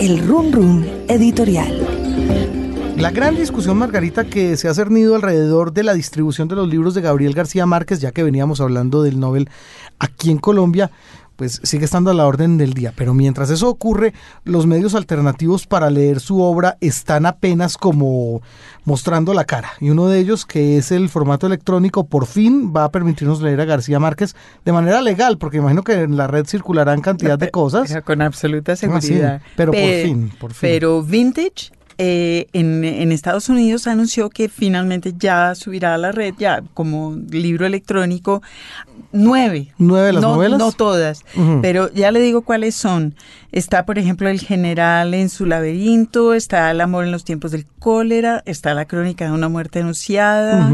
el Run Run Editorial. La gran discusión, Margarita, que se ha cernido alrededor de la distribución de los libros de Gabriel García Márquez, ya que veníamos hablando del Nobel aquí en Colombia, pues sigue estando a la orden del día. Pero mientras eso ocurre, los medios alternativos para leer su obra están apenas como mostrando la cara. Y uno de ellos, que es el formato electrónico, por fin va a permitirnos leer a García Márquez de manera legal, porque imagino que en la red circularán cantidad de cosas. con absoluta seguridad. pero por fin, por fin. Pero Vintage eh, en, Estados Unidos anunció que finalmente ya subirá a la red, ya como libro electrónico, nueve. ¿Nueve de las no, novelas? No todas, pero ya le digo cuáles son. Está, por ejemplo, El General en su laberinto, está El amor en los tiempos del cólera, está La crónica de una muerte anunciada,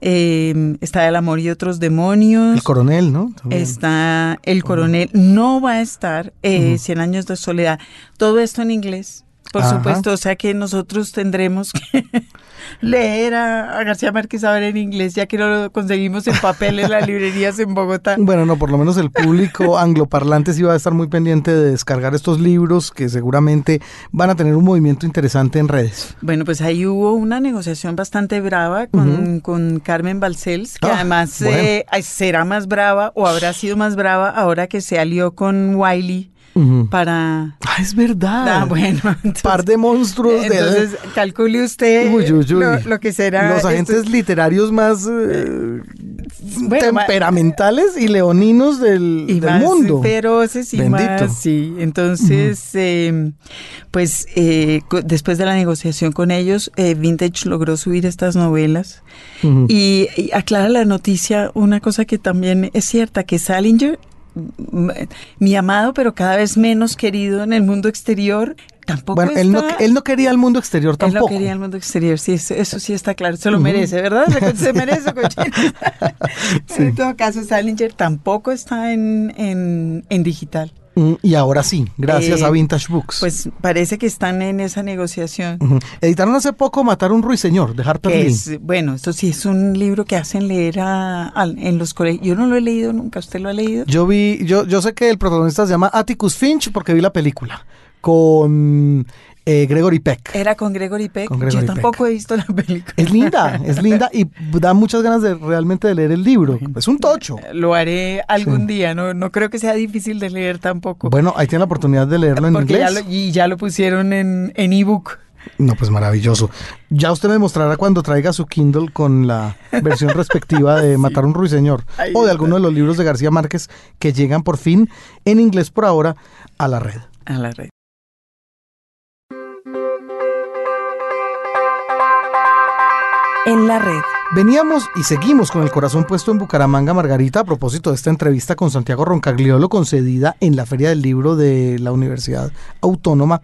em, está El amor y otros demonios. El coronel, ¿no? Está El coronel. No va a estar eh, Cien años de soledad. Todo esto en inglés. Por supuesto, o sea que nosotros tendremos que leer a, García Márquez ahora en inglés, ya que no lo conseguimos en papel en las librerías en Bogotá. Bueno, no, por lo menos el público angloparlante sí va a estar muy pendiente de descargar estos libros que seguramente van a tener un movimiento interesante en redes. Bueno, pues ahí hubo una negociación bastante brava con, con Carmen Balcells, que ah, además eh, será más brava o habrá sido más brava ahora que se alió con Wiley para... Ah, es verdad. Ah, bueno. Par de monstruos. Entonces, calcule usted Lo, que será... Los agentes literarios más eh, temperamentales y leoninos del, y más mundo. feroces y más... Sí, entonces, em, pues eh, después de la negociación con ellos, eh, Vintage logró subir estas novelas y, y aclara la noticia una cosa que también es cierta, que Salinger mi amado, pero cada vez menos querido en el mundo exterior, tampoco bueno, él, no, él no quería el mundo exterior tampoco. Él no quería el mundo exterior, sí, eso, sí está claro, se lo merece, ¿verdad? Se merece, En todo caso, Salinger tampoco está en, en, en digital. Mm, y ahora sí, gracias a eh, Vintage Books. Pues parece que están en esa negociación. Editaron hace poco Matar un ruiseñor de Harper Lee. bueno, esto sí es un libro que hacen leer en los colegios. Yo no lo he leído nunca, ¿usted lo ha leído? Yo vi, yo, yo sé que el protagonista se llama Atticus Finch porque vi la película con eh, Gregory Peck. Era con Gregory Peck. Yo tampoco he visto la película. Es linda, es linda y da muchas ganas de realmente de leer el libro. Es un tocho. Lo haré algún día, no, no creo que sea difícil de leer tampoco. Bueno, ahí tiene la oportunidad de leerlo en inglés. y ya lo pusieron en ebook. no, pues maravilloso. Ya usted me mostrará cuando traiga su Kindle con la versión respectiva de Matar un ruiseñor o de alguno de los libros de García Márquez que llegan por fin en inglés por ahora a la red. A la red. En la red. Veníamos y seguimos con el corazón puesto en Bucaramanga, Margarita, a propósito de esta entrevista con Santiago Roncagliolo concedida en la Feria del Libro de la Universidad Autónoma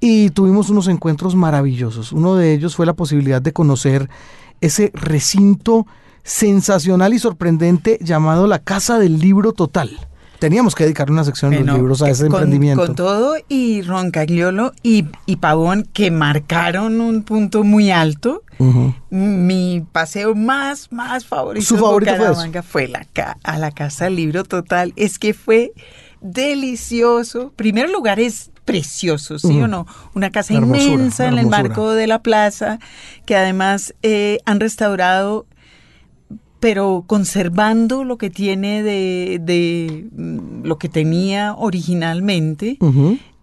y tuvimos unos encuentros maravillosos. Uno de ellos fue la posibilidad de conocer ese recinto sensacional y sorprendente llamado la Casa del Libro Total teníamos que dedicar una sección de los libros a ese emprendimiento. Con todo y Roncagliolo y, y Pavón que marcaron un punto muy alto. Mi paseo más, más favorito ¿Su favorito fue, fue la, a la Casa del Libro Total. Es que fue delicioso. Primer lugar es precioso, ¿sí o no? Una casa inmensa en el marco de la plaza, que además eh, han restaurado pero conservando lo que tiene de, mm, lo que tenía originalmente.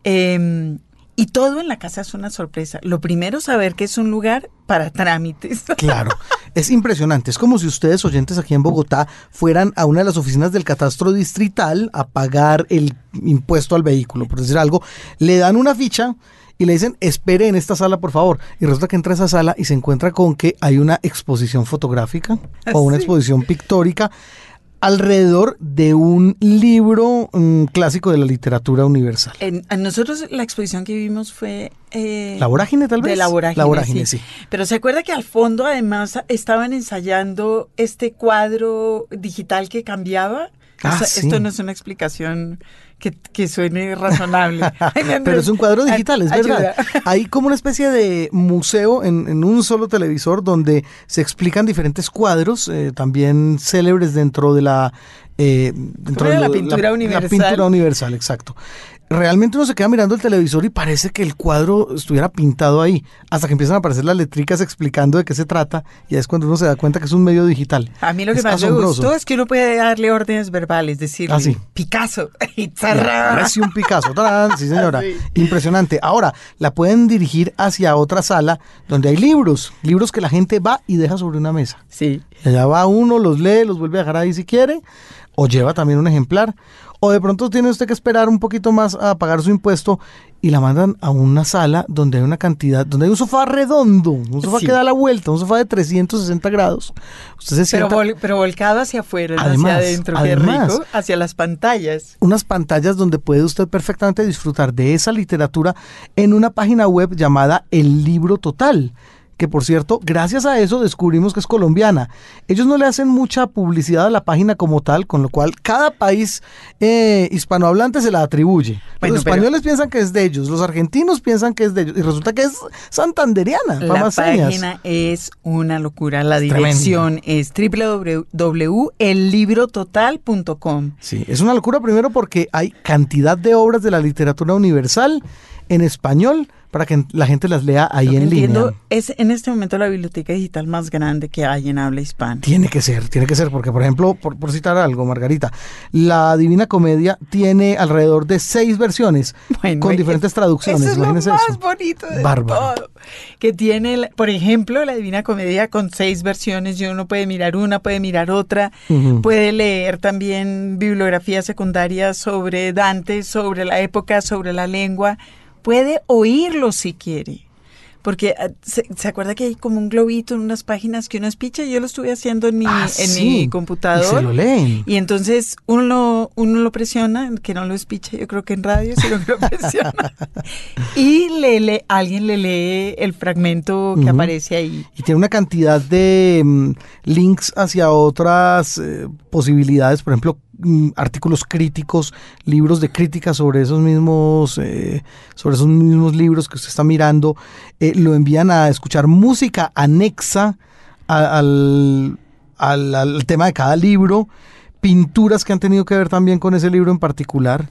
Em, y todo en la casa es una sorpresa. Lo primero, saber que es un lugar para trámites. Claro, es impresionante. Es como si ustedes, oyentes aquí en Bogotá, fueran a una de las oficinas del catastro distrital a pagar el impuesto al vehículo, por decir algo. Le dan una ficha y le dicen, espere en esta sala, por favor. Y resulta que entra a esa sala y se encuentra con que hay una exposición fotográfica o una exposición pictórica alrededor de un libro clásico de la literatura universal. En, nosotros la exposición que vimos fue... Eh, ¿La vorágine tal vez? De la vorágine, sí. Pero se acuerda que al fondo además estaban ensayando este cuadro digital que cambiaba. Ah, esto no es una explicación que, suene razonable. Pero es un cuadro digital, es verdad. Hay como una especie de museo en, un solo televisor donde se explican diferentes cuadros, eh, también célebres dentro de la... Eh, dentro de la, pintura universal. La pintura universal, exacto realmente uno se queda mirando el televisor y parece que el cuadro estuviera pintado ahí, hasta que empiezan a aparecer las letricas explicando de qué se trata, y es cuando uno se da cuenta que es un medio digital. A mí lo que más me gustó es que uno puede darle órdenes verbales, decirle Ah, sí. Picasso, y Parece un Picasso, ¡tarán! sí señora, impresionante. Ahora, la pueden dirigir hacia otra sala donde hay libros, libros que la gente va y deja sobre una mesa. Sí. Allá va uno, los lee, los vuelve a dejar ahí si quiere, o lleva también un ejemplar, o de pronto tiene usted que esperar un poquito más a pagar su impuesto y la mandan a una sala donde hay una cantidad, donde hay un sofá redondo, un sofá Sí. que da la vuelta, un sofá de 360 grados. Usted se Pero, sienta vol- pero volcado hacia afuera, Además, hacia adentro, además. qué rico, hacia las pantallas. unas pantallas donde puede usted perfectamente disfrutar de esa literatura en una página web llamada El Libro Total. Que por cierto, gracias a eso descubrimos que es colombiana. Ellos no le hacen mucha publicidad a la página como tal, con lo cual cada país eh, hispanohablante se la atribuye. Bueno, los españoles piensan que es de ellos, los argentinos piensan que es de ellos, y resulta que es santanderiana. La señas. página es una locura. La tremenda. dirección es www.ellibrototal.com. Sí, es una locura primero porque hay cantidad de obras de la literatura universal en español para que la gente las lea ahí Lo en entiendo línea. es en este momento la biblioteca digital más grande que hay en habla hispana. Tiene que ser, tiene que ser, porque por ejemplo, por, por citar algo, Margarita, la Divina Comedia tiene alrededor de seis versiones Bueno, con es- diferentes traducciones. Eso es lo más eso. bonito de Bárbaro. todo. Que tiene, por ejemplo, la Divina Comedia con seis versiones y uno puede mirar una, puede mirar otra, puede leer también bibliografía secundaria sobre Dante, sobre la época, sobre la lengua, puede oírlo si quiere. Porque ah, se, se acuerda que hay como un globito en unas páginas que uno espicha, yo lo estuve haciendo en mi, Ah, en sí. mi Y computador. se lo leen. Y entonces uno lo, uno lo presiona, que no lo espicha, yo creo que en radio, sino que lo presiona. y le, le- alguien le lee el fragmento que aparece ahí. Y tiene una cantidad de mm, links hacia otras eh, posibilidades, por ejemplo, artículos críticos, libros de crítica sobre esos mismos, eh, sobre esos mismos libros que usted está mirando. Eh, lo envían a escuchar música anexa a- al, al- al tema de cada libro, pinturas que han tenido que ver también con ese libro en particular.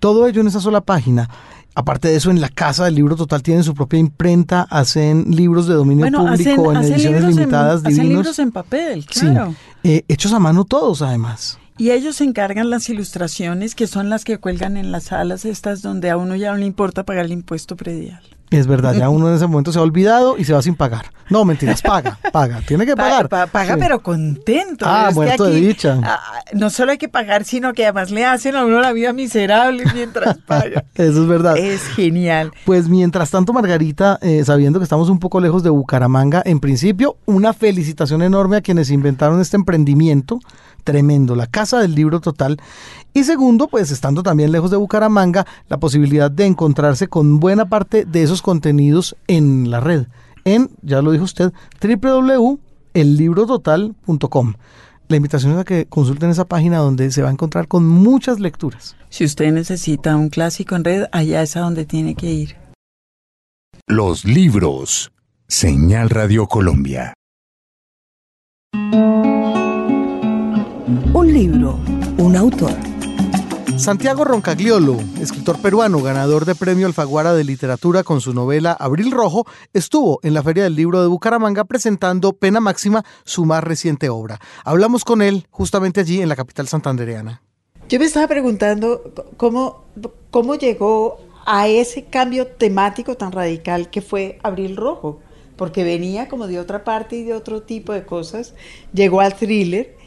Todo ello en esa sola página. Aparte de eso, en la casa del libro total tienen su propia imprenta, hacen libros de dominio Bueno, hacen, público en hacen ediciones libros, en, limitadas hacen divinos. libros en papel, Sí, claro. eh, hechos a mano todos además. Y ellos se encargan las ilustraciones que son las que cuelgan en las salas estas donde a uno ya no le importa pagar el impuesto predial. Es verdad, ya uno en ese momento se ha olvidado y se va sin pagar. No, mentiras, paga, paga, tiene que Pa- pagar. pa- paga, Sí. pero contento. Ah, Es muerto de dicha. ah, no solo hay que pagar, sino que además le hacen a uno la vida miserable mientras paga. Eso es verdad. es genial. Pues mientras tanto, Margarita, eh, sabiendo que estamos un poco lejos de Bucaramanga, en principio, una felicitación enorme a quienes inventaron este emprendimiento tremendo, la Casa del Libro Total. Y segundo, pues estando también lejos de Bucaramanga, la posibilidad de encontrarse con buena parte de esos contenidos en la red, en, ya lo dijo usted, www.ellibrototal.com. La invitación es a que consulten esa página donde se va a encontrar con muchas lecturas. Si usted necesita un clásico en red, allá es a donde tiene que ir. Los libros. Señal Radio Colombia. Un libro, un autor. Santiago Roncagliolo, escritor peruano, ganador de Premio Alfaguara de Literatura con su novela Abril Rojo, estuvo en la Feria del Libro de Bucaramanga presentando Pena Máxima, su más reciente obra. Hablamos con él justamente allí en la capital santandereana. Yo me estaba preguntando cómo, cómo llegó a ese cambio temático tan radical que fue Abril Rojo, porque venía como de otra parte y de otro tipo de cosas, llegó al thriller,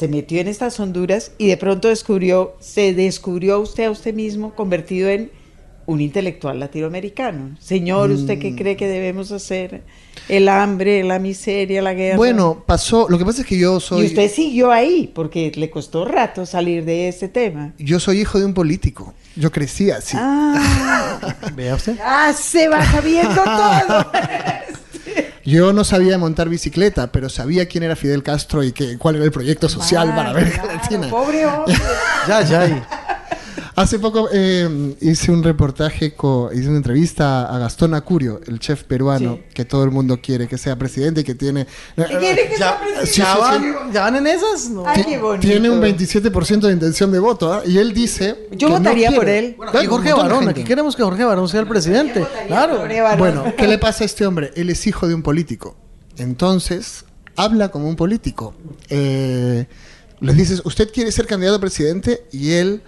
se metió en estas honduras y de pronto descubrió, se descubrió usted a usted mismo convertido en un intelectual latinoamericano. Señor, ¿usted qué cree que debemos hacer? El hambre, la miseria, la guerra. Bueno, pasó. Lo que pasa es que yo soy. y usted siguió ahí, porque le costó rato salir de ese tema. Yo soy hijo de un político. Yo crecí así. Ah, Vea usted. ah, se va sabiendo todo. Yo no sabía montar bicicleta, pero sabía quién era Fidel Castro y que, cuál era el proyecto social para América Claro, Latina. Pobre hombre. Ya, ya. Y- Hace poco eh, hice un reportaje, hice una entrevista a Gastón Acurio, el chef peruano Sí. que todo el mundo quiere que sea presidente y que tiene... quiere que sea ¿Ya, presidente? Van, sí. ¿Ya van en esas? No. Ay, qué bonito. Tiene un 27% de intención de voto, ¿ah? Y él dice... Yo que no votaría por quiere. él. Bueno, Claro, aquí Jorge Barón, aquí queremos que Jorge Barón sea el presidente. Claro. Bueno, ¿qué le pasa a este hombre? Él es hijo de un político. Entonces, habla como un político. Eh, les dices, ¿usted quiere ser candidato a presidente? Y él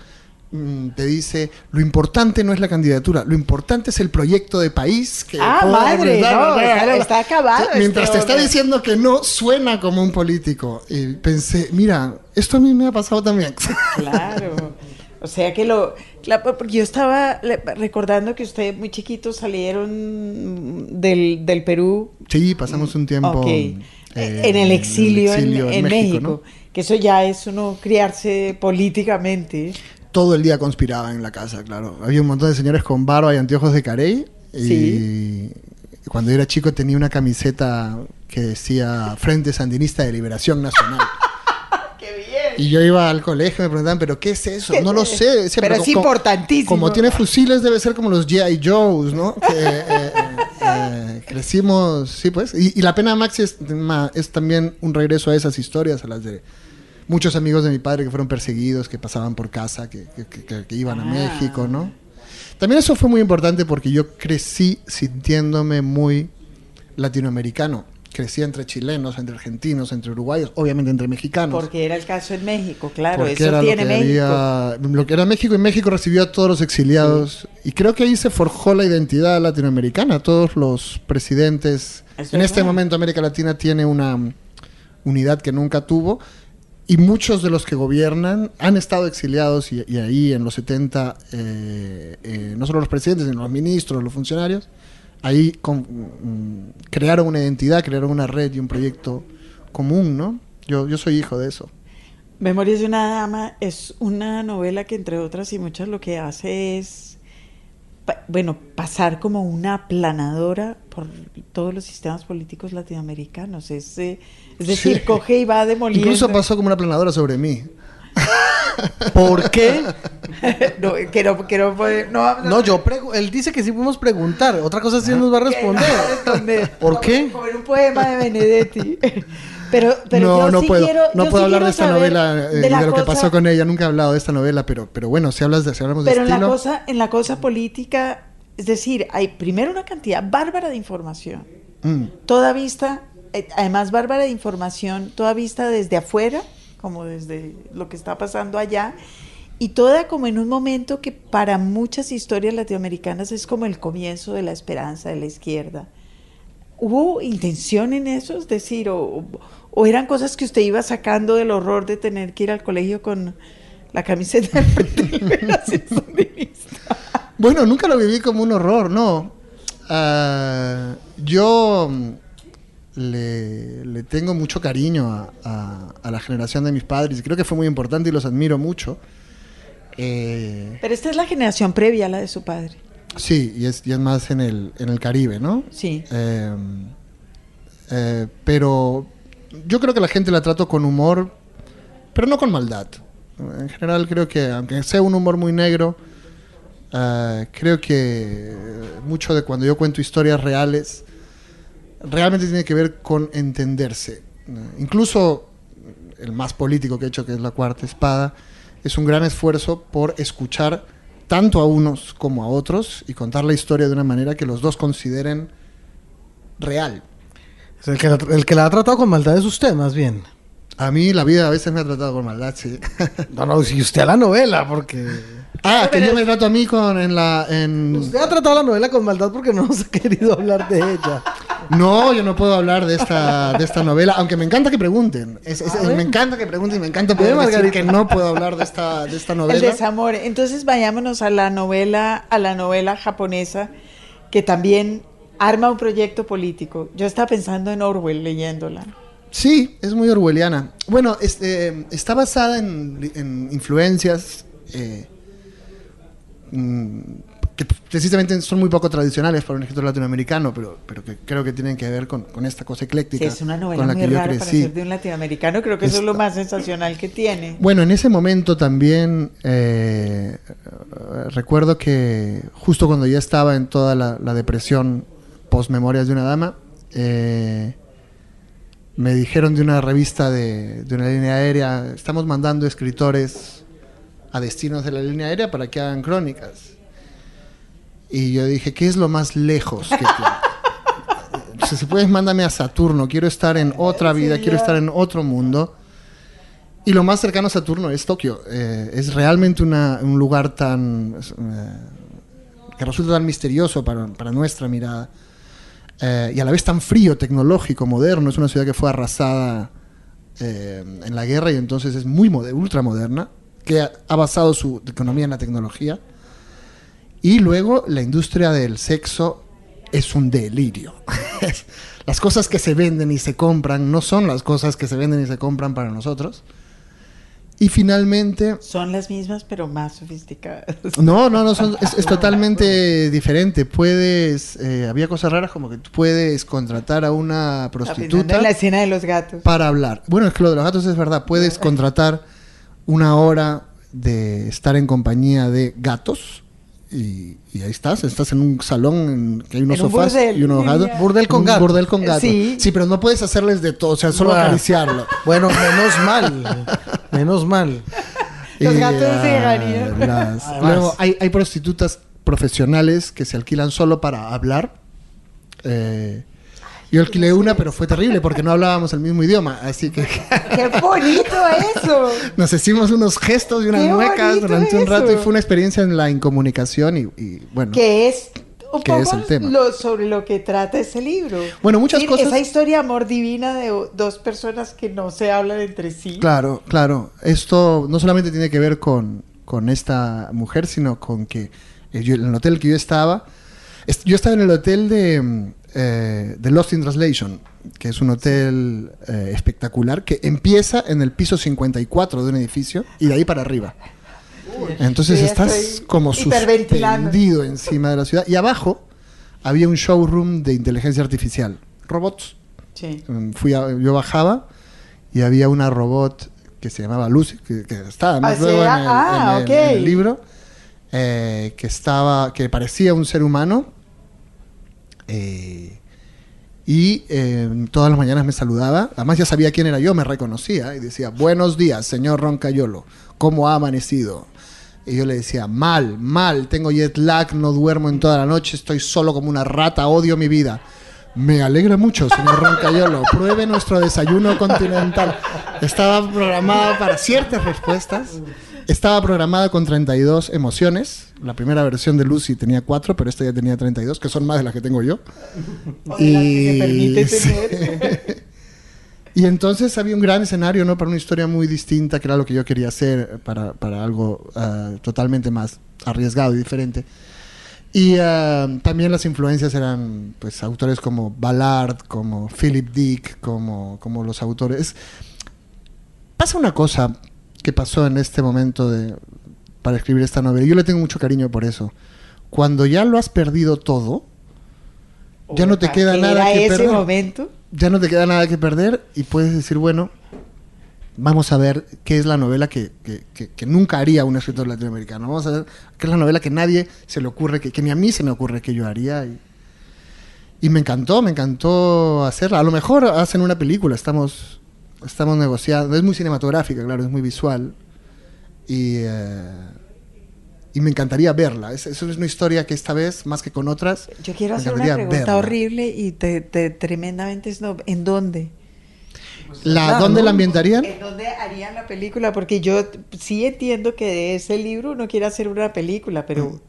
te dice, lo importante no es la candidatura, lo importante es el proyecto de país. Que Ah, madre, representar". no, está- está acabado este Mientras te está diciendo que no, suena como un político. Y pensé, mira, esto a mí me ha pasado también. Claro. O sea que lo. claro, porque yo estaba recordando que ustedes muy chiquitos salieron del, del Perú. sí, pasamos un tiempo... Ok. eh, en el exilio, en, exilio en México. ¿no? Que eso ya es uno criarse políticamente. Todo el día conspiraba en la casa, claro. Había un montón de señores con barba y anteojos de carey. Y Sí. cuando yo era chico tenía una camiseta que decía Frente Sandinista de Liberación Nacional. ¡Qué bien! Y yo iba al colegio y me preguntaban, ¿pero qué es eso? No lo sé. Pero es como- importantísimo. Como tiene fusiles debe ser como los G.I. Joes, ¿no? Que, eh, eh, eh, crecimos, sí pues. Y, y la pena Maxi es, es también un regreso a esas historias, a las de muchos amigos de mi padre que fueron perseguidos, que pasaban por casa, que, que- que- que iban a Ah. México, ¿no? También eso fue muy importante porque yo crecí sintiéndome muy latinoamericano. Crecí entre chilenos, entre argentinos, entre uruguayos, obviamente entre mexicanos. Porque era el caso en México, claro. Porque eso era tiene lo que México. había- lo que era México y México recibió a todos los exiliados y creo que ahí se forjó la identidad latinoamericana. Todos los presidentes Es en este verdad. momento América Latina tiene una unidad que nunca tuvo y muchos de los que gobiernan han estado exiliados y, y ahí en los 70 eh, eh, no solo los presidentes sino los ministros, los funcionarios ahí mm, crearon una identidad, crearon una red y un proyecto común, ¿no? Yo, yo soy hijo de eso. Memorias de una dama es una novela que entre otras y muchas lo que hace es, pa- bueno, pasar como una aplanadora por todos los sistemas políticos latinoamericanos. Es, eh, es decir, Sí. coge y va demoliendo. Incluso pasó como una planadora sobre mí. ¿Por qué? no, que no, que no puede- no yo pregu- él dice que sí podemos preguntar. Otra cosa sí nos va a responder. va a responder. ¿Por qué? En un poema de Benedetti. Pero, pero no, yo no sí puedo, quiero, no yo puedo sí hablar de esta novela, eh, de de, lo que cosa- pasó con ella. Nunca he hablado de esta novela, pero, pero bueno, si hablas de, si hablamos de Pero en la cosa, en la cosa política, es decir, hay primero una cantidad bárbara de información, mm, toda vista, eh, además bárbara de información, toda vista desde afuera, como desde lo que está pasando allá, y toda como en un momento que para muchas historias latinoamericanas es como el comienzo de la esperanza de la izquierda. ¿Hubo intención en eso? Es decir, o, o eran cosas que usted iba sacando del horror de tener que ir al colegio con la camiseta del Frente? Bueno, nunca lo viví como un horror, no. Ah, yo mm, le, le tengo mucho cariño a, a- a la generación de mis padres y creo que fue muy importante y los admiro mucho. Eh, Pero esta es la generación previa a la de su padre. sí, y es, y es más en el, en el Caribe, ¿no? Sí. Eh, eh, pero yo creo que la gente la trato con humor, pero no con maldad. En general creo que, aunque sea un humor muy negro, eh, creo que mucho de cuando yo cuento historias reales, realmente tiene que ver con entenderse. Incluso el más político que he hecho, que es La Cuarta Espada, es un gran esfuerzo por escuchar tanto a unos como a otros y contar la historia de una manera que los dos consideren real. Es el, que la, el que la ha tratado con maldad es usted, más bien. A mí la vida a veces me ha tratado con maldad, sí. No, no, si usted a la novela, porque... ah, que yo me trato a mí con en la en Usted ha tratado la novela con maldad porque no nos ha querido hablar de ella. No, yo no puedo hablar de esta de esta novela, aunque me encanta que pregunten. Es- es- me encanta que pregunten y me encanta poder decir que no puedo hablar de esta de esta El novela. desamor. Entonces vayámonos a la novela, a la novela japonesa, que también arma un proyecto político. Yo estaba pensando en Orwell leyéndola. Sí, es muy orwelliana. Bueno, este, está basada en, en influencias. eh, mm, que precisamente son muy poco tradicionales para un escritor latinoamericano, pero, pero que creo que tienen que ver con, con esta cosa ecléctica. Sí, es una novela con la muy que yo rara para crecí. ser de un latinoamericano, creo que eso es lo más sensacional que tiene. Bueno, en ese momento también eh, recuerdo que justo cuando ya estaba en toda la, la depresión post Memorias de una Dama, eh, me dijeron de una revista de, de una línea aérea, estamos mandando escritores a destinos de la línea aérea para que hagan crónicas. Y yo dije, ¿qué es lo más lejos que? Entonces, si puedes, mándame a Saturno, quiero estar en otra vida, quiero estar en otro mundo. Y lo más cercano a Saturno es Tokio. Eh, es realmente una- un lugar tan... eh, que resulta tan misterioso para, para nuestra mirada. Eh, y a la vez tan frío, tecnológico, moderno. Es una ciudad que fue arrasada eh, en la guerra y entonces es muy mode- ultramoderna, que ha, ha basado su economía en la tecnología. Y luego la industria del sexo es un delirio. las cosas que se venden y se compran no son las cosas que se venden y se compran para nosotros. Y finalmente, Son las mismas, pero más sofisticadas. no, no, no, son- es, es totalmente diferente. Puedes, eh, había cosas raras como que tú puedes contratar a una prostituta en la escena de los gatos. para hablar. Bueno, es que lo de los gatos es verdad. Puedes contratar una hora de estar en compañía de gatos y, y ahí estás. Estás en un salón en que hay unos En un sofás burdel, y unos gatos. Burdel con Un gato. Burdel con gato. Sí. Sí. pero no puedes hacerles de todo, o sea, solo Bueno. acariciarlo. Bueno, menos mal. Menos mal. Los Y, gatos ah, las- Además. Luego hay, hay prostitutas profesionales que se alquilan solo para hablar. Eh, yo alquilé una, pero fue terrible porque no hablábamos el mismo idioma. Así que ¡Qué bonito eso! nos hicimos unos gestos y unas ¡Qué muecas durante un rato y fue una experiencia en la incomunicación y, y, bueno. Que es un ¿Qué poco es el tema? lo- sobre lo que trata ese libro. Bueno, muchas Sí, cosas- Esa historia amor divina de dos personas que no se hablan entre sí. Claro, claro. Esto no solamente tiene que ver con, con esta mujer, sino con que eh, yo- en el hotel que yo estaba, est- yo estaba en el hotel de, mm, eh, de Lost in Translation, que es un hotel eh, espectacular, que empieza en el piso 54 de un edificio y de ahí para arriba. Entonces estás como suspendido encima de la ciudad. Y abajo había un showroom de inteligencia artificial. Robots. Sí. Mm, fui a- yo bajaba y había una robot que se llamaba Lucy, que, que está además Ah, luego sí, en el, ah, en el- ok. en el libro, eh, que estaba, que parecía un ser humano eh, y eh, todas las mañanas me saludaba. Además ya sabía quién era yo, me reconocía y decía buenos días, señor Roncayolo, ¿cómo ha amanecido? Y yo le decía, mal, mal, tengo jet lag, no duermo en toda la noche, estoy solo como una rata, odio mi vida. Me alegra mucho, señor Roncayolo. Pruebe nuestro desayuno continental. Estaba programada para ciertas respuestas. Estaba programada con 32 emociones. La primera versión de Lucy tenía 4, pero esta ya tenía 32, que son más de las que tengo yo. Que permite tener. Y entonces había un gran escenario, ¿no? Para una historia muy distinta, que era lo que yo quería hacer, para, para algo ah, totalmente más arriesgado y diferente. Y ah, también las influencias eran, pues, autores como Ballard, como Philip Dick, como, como los autores. Pasa una cosa que pasó en este momento de, para escribir esta novela. Yo le tengo mucho cariño por eso. Cuando ya lo has perdido todo, ya no te queda nada que ese perder momento. ya no te queda nada que perder y puedes decir, bueno, vamos a ver qué es la novela que, que- que- que nunca haría un escritor latinoamericano. Vamos a ver qué es la novela que nadie se le ocurre, que, que ni a mí se me ocurre que yo haría. Y, y me encantó, me encantó hacerla. A lo mejor hacen una película, estamos, estamos negociando. Es muy cinematográfica, claro, es muy visual. Y, eh, y me encantaría verla. Es, eso es una historia que esta vez, más que con otras, Yo quiero hacer una pregunta verla. horrible y te, te- tremendamente. ¿En dónde? La, Claro, ¿Dónde ¿no? la ambientarían? ¿En dónde harían la película? Porque yo sí entiendo que de ese libro uno quiere hacer una película, pero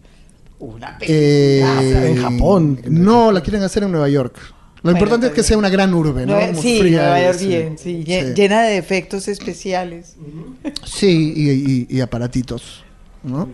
una película. Eh, en Japón. No, la quieren hacer en Nueva York. Lo Bueno, importante es que sea una gran urbe, ¿no? Sí, fría Nueva York así. bien, sí, Sí. llena de efectos especiales. Sí, y, y- y aparatitos, ¿no?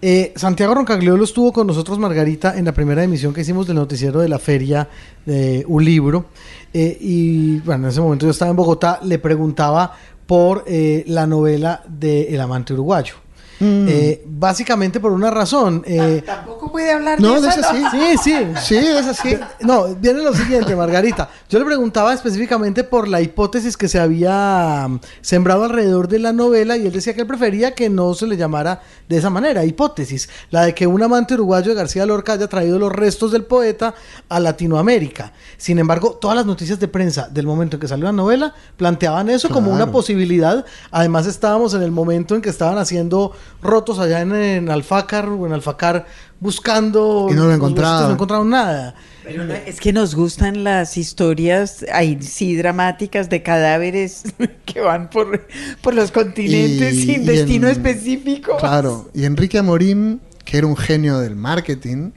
Eh, Santiago Roncagliolo estuvo con nosotros, Margarita, en la primera emisión que hicimos del noticiero de la feria de un libro. Eh, y bueno, en ese momento yo estaba en Bogotá, le preguntaba por eh, la novela de El amante uruguayo. Mm. Eh, básicamente por una razón. eh, Tampoco puede hablar No, de eso. ese sí. Sí, sí. Sí, es así. No, viene lo siguiente, Margarita. Yo le preguntaba específicamente por la hipótesis que se había mm, sembrado alrededor de la novela y él decía que él prefería que no se le llamara de esa manera, hipótesis, la de que un amante uruguayo de García Lorca haya traído los restos del poeta a Latinoamérica. Sin embargo, todas las noticias de prensa del momento en que salió la novela planteaban eso como una posibilidad. Además, estábamos en el momento en que estaban haciendo rotos allá en, en Alfácar o en Alfacar buscando Y no lo huesitos, no encontraron nada. Pero no, es que nos gustan las historias, ahí sí, dramáticas de cadáveres que van por, por los continentes Y- sin y destino en- específico. Claro, y Enrique Amorim, que era un genio del marketing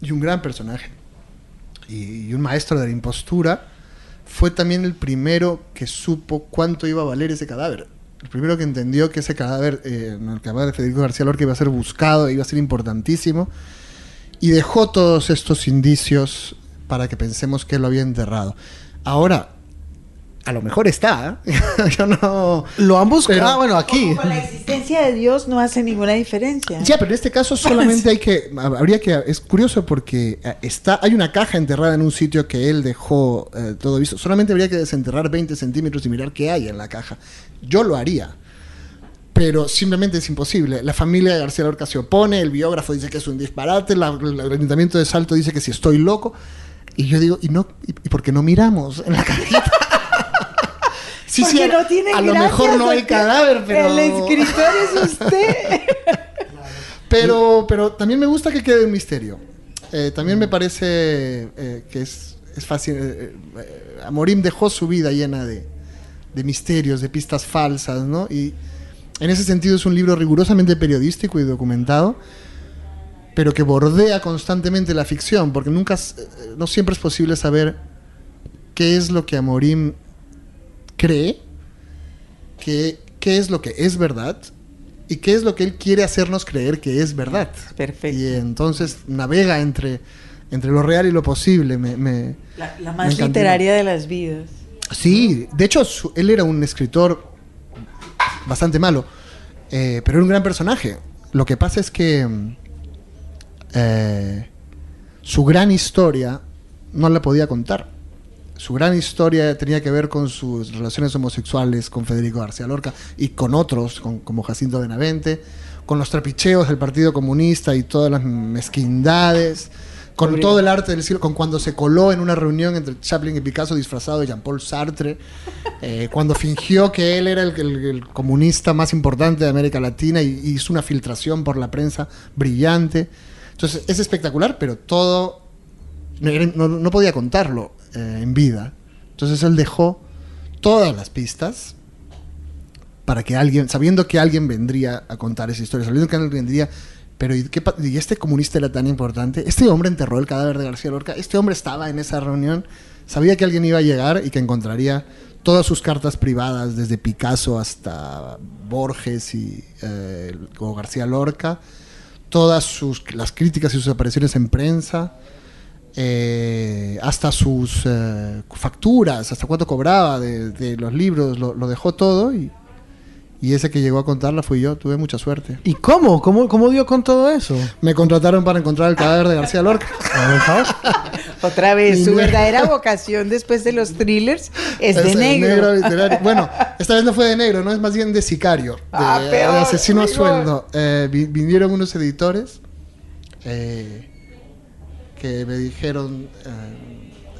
y un gran personaje y, y un maestro de la impostura, fue también el primero que supo cuánto iba a valer ese cadáver. El primero que entendió que ese cadáver, eh, el cadáver de Federico García Lorca iba a ser buscado, iba a ser importantísimo, y dejó todos estos indicios para que pensemos que lo había enterrado. Ahora, a lo mejor está, ¿eh? yo no... Lo han buscado. Pero- ah, bueno, aquí. Con la existencia de Dios no hace ninguna diferencia. Ya, pero en este caso solamente hay que, habría que, es curioso porque eh, está, hay una caja enterrada en un sitio que él dejó eh, todo visto. Solamente habría que desenterrar 20 centímetros y mirar qué hay en la caja. Yo lo haría, pero simplemente es imposible. La familia de García Lorca se opone, el biógrafo dice que es un disparate, la- el ayuntamiento de Salto dice que si estoy loco. Y yo digo, ¿y, no, y, y por qué no miramos en la cajita? Sí, Porque no tiene a lo mejor no hay porque cadáver, pero... El escritor es usted. Pero, pero también me gusta que quede un misterio. Eh, también me parece eh, que es, es fácil. eh, Amorim dejó su vida llena de, de misterios, de pistas falsas, ¿no? Y en ese sentido es un libro rigurosamente periodístico y documentado, pero que bordea constantemente la ficción, porque nunca, no siempre es posible saber qué es lo que Amorim cree, qué, qué es lo que es verdad y qué es lo que él quiere hacernos creer que es verdad. Perfecto. Y entonces navega entre, entre lo real y lo posible. Me, me- La, más literaria de las vidas. Sí, de hecho su- él era un escritor bastante malo, eh, pero era un gran personaje. Lo que pasa es que mm, eh, su gran historia no la podía contar. Su gran historia tenía que ver con sus relaciones homosexuales con Federico García Lorca y con otros, con- como Jacinto Benavente, con los trapicheos del Partido Comunista y todas las mezquindades, con todo el arte del siglo, con cuando se coló en una reunión entre Chaplin y Picasso disfrazado de Jean-Paul Sartre, eh, cuando fingió que él era el, el- el comunista más importante de América Latina y y hizo una filtración por la prensa brillante. Entonces es espectacular, pero todo no podía contarlo eh, en vida. Entonces él dejó todas las pistas para que alguien, sabiendo que alguien vendría a contar esa historia, sabiendo que alguien vendría, pero ¿y, qué y este comunista era tan importante? Este hombre enterró el cadáver de García Lorca, este hombre estaba en esa reunión, sabía que alguien iba a llegar y que encontraría todas sus cartas privadas, desde Picasso hasta Borges y eh, o García Lorca, todas sus, las críticas y sus apariciones en prensa, eh, hasta sus eh, facturas, hasta cuánto cobraba de, de los libros, lo, lo dejó todo y, y ese que llegó a contarla fui yo, tuve mucha suerte. ¿Y cómo? ¿Cómo, cómo dio con todo eso? Me contrataron para encontrar el cadáver de García Lorca. Otra vez, su negro. verdadera vocación después de los thrillers es de el negro. literario. Bueno, esta vez no fue de negro, no es más bien de sicario, de, Ah, de peor, asesino a sueldo. Eh, vi- vinieron unos editores eh, que me dijeron, eh,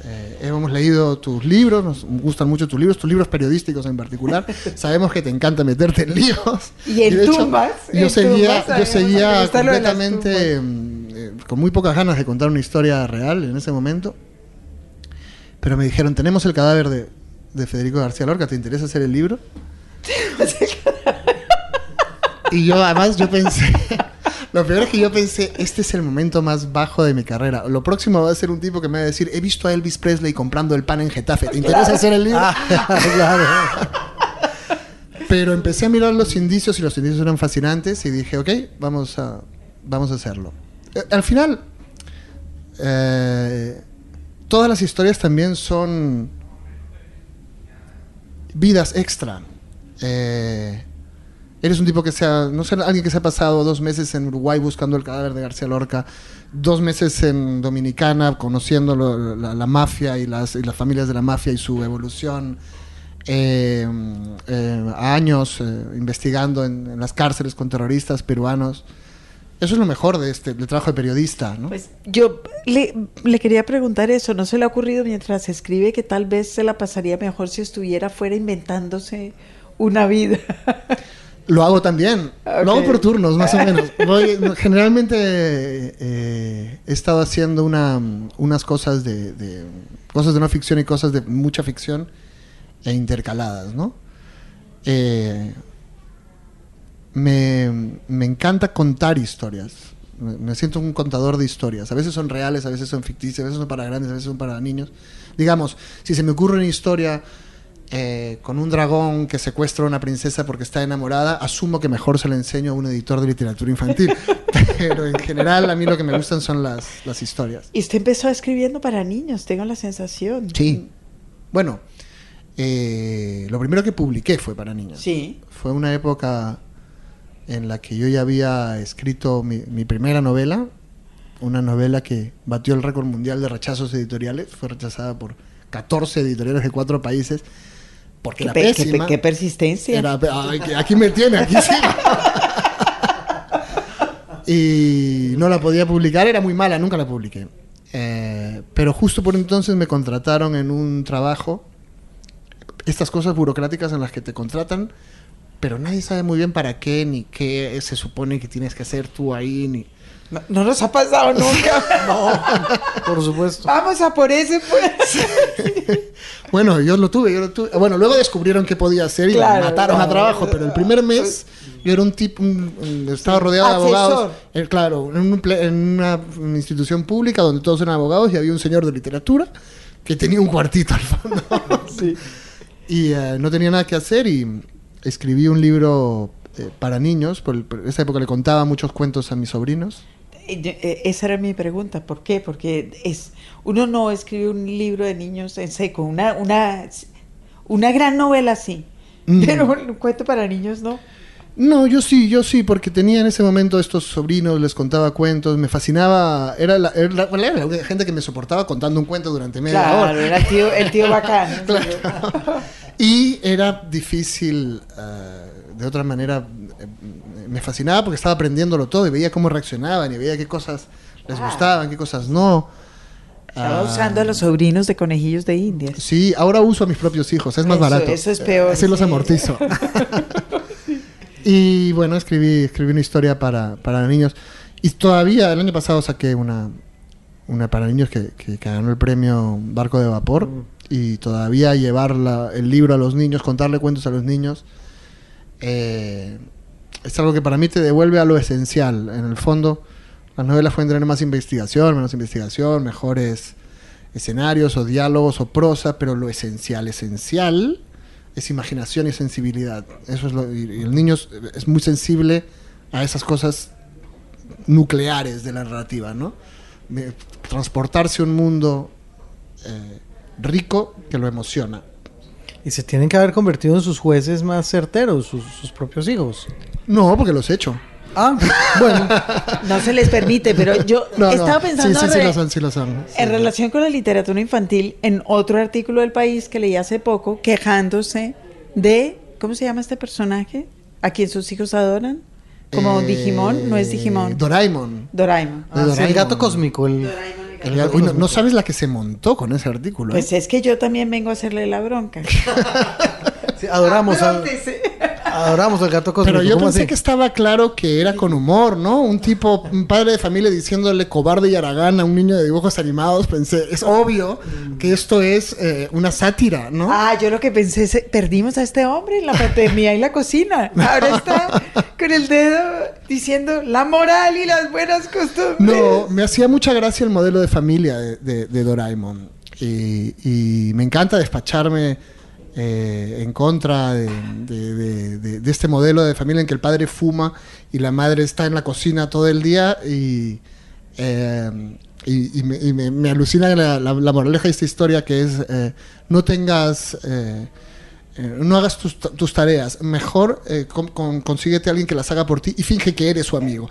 eh, hemos leído tus libros, nos gustan mucho tus libros, tus libros periodísticos en particular. Sabemos que te encanta meterte en líos. Y en de hecho, tumbas, Yo seguía, tumbas, yo seguía completamente eh, con muy pocas ganas de contar una historia real en ese momento. Pero me dijeron, tenemos el cadáver de, de Federico García Lorca, ¿te interesa hacer el libro? y yo además yo pensé, lo peor es que yo pensé, este es el momento más bajo de mi carrera. Lo próximo va a ser un tipo que me va a decir, he visto a Elvis Presley comprando el pan en Getafe, ¿te interesa hacer el libro? claro. Pero empecé a mirar los indicios y los indicios eran fascinantes y dije, ok, vamos a, vamos a hacerlo. Eh, al final, eh, todas las historias también son vidas extra. Eh, Eres un tipo que sea, no sé, alguien que se ha pasado dos meses en Uruguay buscando el cadáver de García Lorca, dos meses en Dominicana conociendo la, mafia y las, y las familias de la mafia y su evolución, eh, eh, años eh, investigando en, en las cárceles con terroristas peruanos. Eso es lo mejor de este del trabajo de periodista, ¿no? Pues yo le, le quería preguntar eso, ¿no se le ha ocurrido mientras escribe que tal vez se la pasaría mejor si estuviera fuera inventándose una vida? Lo hago también. Lo hago por turnos, más o menos. Voy- generalmente eh, he estado haciendo una, unas cosas de, de- cosas de no ficción y cosas de mucha ficción e intercaladas, ¿no? Eh, me, me encanta contar historias. Me, me siento un contador de historias. A veces son reales, a veces son ficticias, a veces son para grandes, a veces son para niños. Digamos, si se me ocurre una historia eh, con un dragón que secuestra a una princesa porque está enamorada, asumo que mejor se la enseño a un editor de literatura infantil. Pero en general a mí lo que me gustan son las, las historias. Y usted empezó escribiendo para niños, tengo la sensación. Sí. Bueno, eh, lo primero que publiqué fue para niños. Sí. Fue una época en la que yo ya había escrito mi, mi primera novela, una novela que batió el récord mundial de rechazos editoriales, fue rechazada por 14 editoriales de cuatro países, porque Qué, pe- qué pe- pésima. qué persistencia. Era- ay, que aquí me tiene, aquí sí. y no la podía publicar, era muy mala, nunca la publiqué. Eh, pero justo por entonces me contrataron en un trabajo, estas cosas burocráticas en las que te contratan, pero nadie sabe muy bien para qué, ni qué se supone que tienes que hacer tú ahí, ni... No, no nos ha pasado nunca. Por supuesto. Vamos a por ese pues. Bueno, yo lo tuve, yo lo tuve. Bueno, luego descubrieron qué podía hacer y Claro, me mataron a claro. trabajo, pero el primer mes yo era un tipo, un- estaba rodeado de abogados. Eh, claro, en, un en una, institución pública donde todos eran abogados y había un señor de literatura que tenía un cuartito al fondo. Y eh, no tenía nada que hacer y escribí un libro eh, para niños. Por, el- por esa época le contaba muchos cuentos a mis sobrinos. Eh, eh, Esa era mi pregunta, ¿por qué? Porque es uno no escribe un libro de niños en seco, una una una gran novela sí, Mm. pero un cuento para niños no. No, yo sí, yo sí, porque tenía en ese momento estos sobrinos, les contaba cuentos, me fascinaba, era la, era la- bueno, era la única gente que me soportaba contando un cuento durante media Claro, hora. era el tío el tío bacán. Y era difícil, eh, de otra manera, me fascinaba porque estaba aprendiéndolo todo y veía cómo reaccionaban y veía qué cosas les gustaban, qué cosas no. Estaba Ah, usando a los sobrinos de conejillos de indias. Sí, ahora uso a mis propios hijos, es más Eso- barato. eso es peor, Así los sí. amortizo. y bueno, escribí, escribí una historia para, para niños. Y todavía, el año pasado saqué una, una para niños que, que- que ganó el premio Barco de Vapor. Y todavía llevar la- el libro a los niños, contarle cuentos a los niños, eh, es algo que para mí te devuelve a lo esencial. En el fondo, las novelas pueden tener más investigación, menos investigación, mejores escenarios o diálogos o prosa, pero lo esencial, esencial es imaginación y sensibilidad. Eso es lo, y, el niño es, muy sensible a esas cosas nucleares de la narrativa, ¿no? Transportarse a un mundo eh, rico que lo emociona. Y se tienen que haber convertido en sus jueces más certeros, sus propios hijos. No, porque los he hecho. Ah, bueno. No se les permite, pero yo No, no. estaba pensando Sí, sí, en sí re- lo son, sí lo son. Sí. en relación con la literatura infantil, en otro artículo del país que leí hace poco, quejándose de, ¿cómo se llama este personaje? ¿A quien sus hijos adoran? Como Eh, Digimon, no es Digimon. Doraemon. Doraemon. Ah, el Doraemon. gato cósmico. El, El gato- Uy, no, no sabes la que se montó con ese artículo. ¿eh? Pues es que yo también vengo a hacerle la bronca. Sí, adoramos, al, Apróntese. Adoramos al gato cósmico. Pero yo ¿cómo pensé así? que estaba claro que era con humor, ¿no? Un tipo, un padre de familia diciéndole cobarde y aragán a un niño de dibujos animados. Pensé, es obvio que esto es eh, una sátira, ¿no? Ah, yo lo que pensé es, perdimos a este hombre en la paternidad y la cocina. Ahora está con el dedo diciendo la moral y las buenas costumbres. No, me hacía mucha gracia el modelo de familia de, de- de Doraemon. Y, y me encanta despacharme eh, en contra de, este modelo de familia en que el padre fuma y la madre está en la cocina todo el día. Y, eh, me, y me- alucina la, la- moraleja de esta historia que es eh, no tengas... eh, no hagas tus, tus tareas, mejor con- con- consíguete a alguien que las haga por ti y finge que eres su amigo.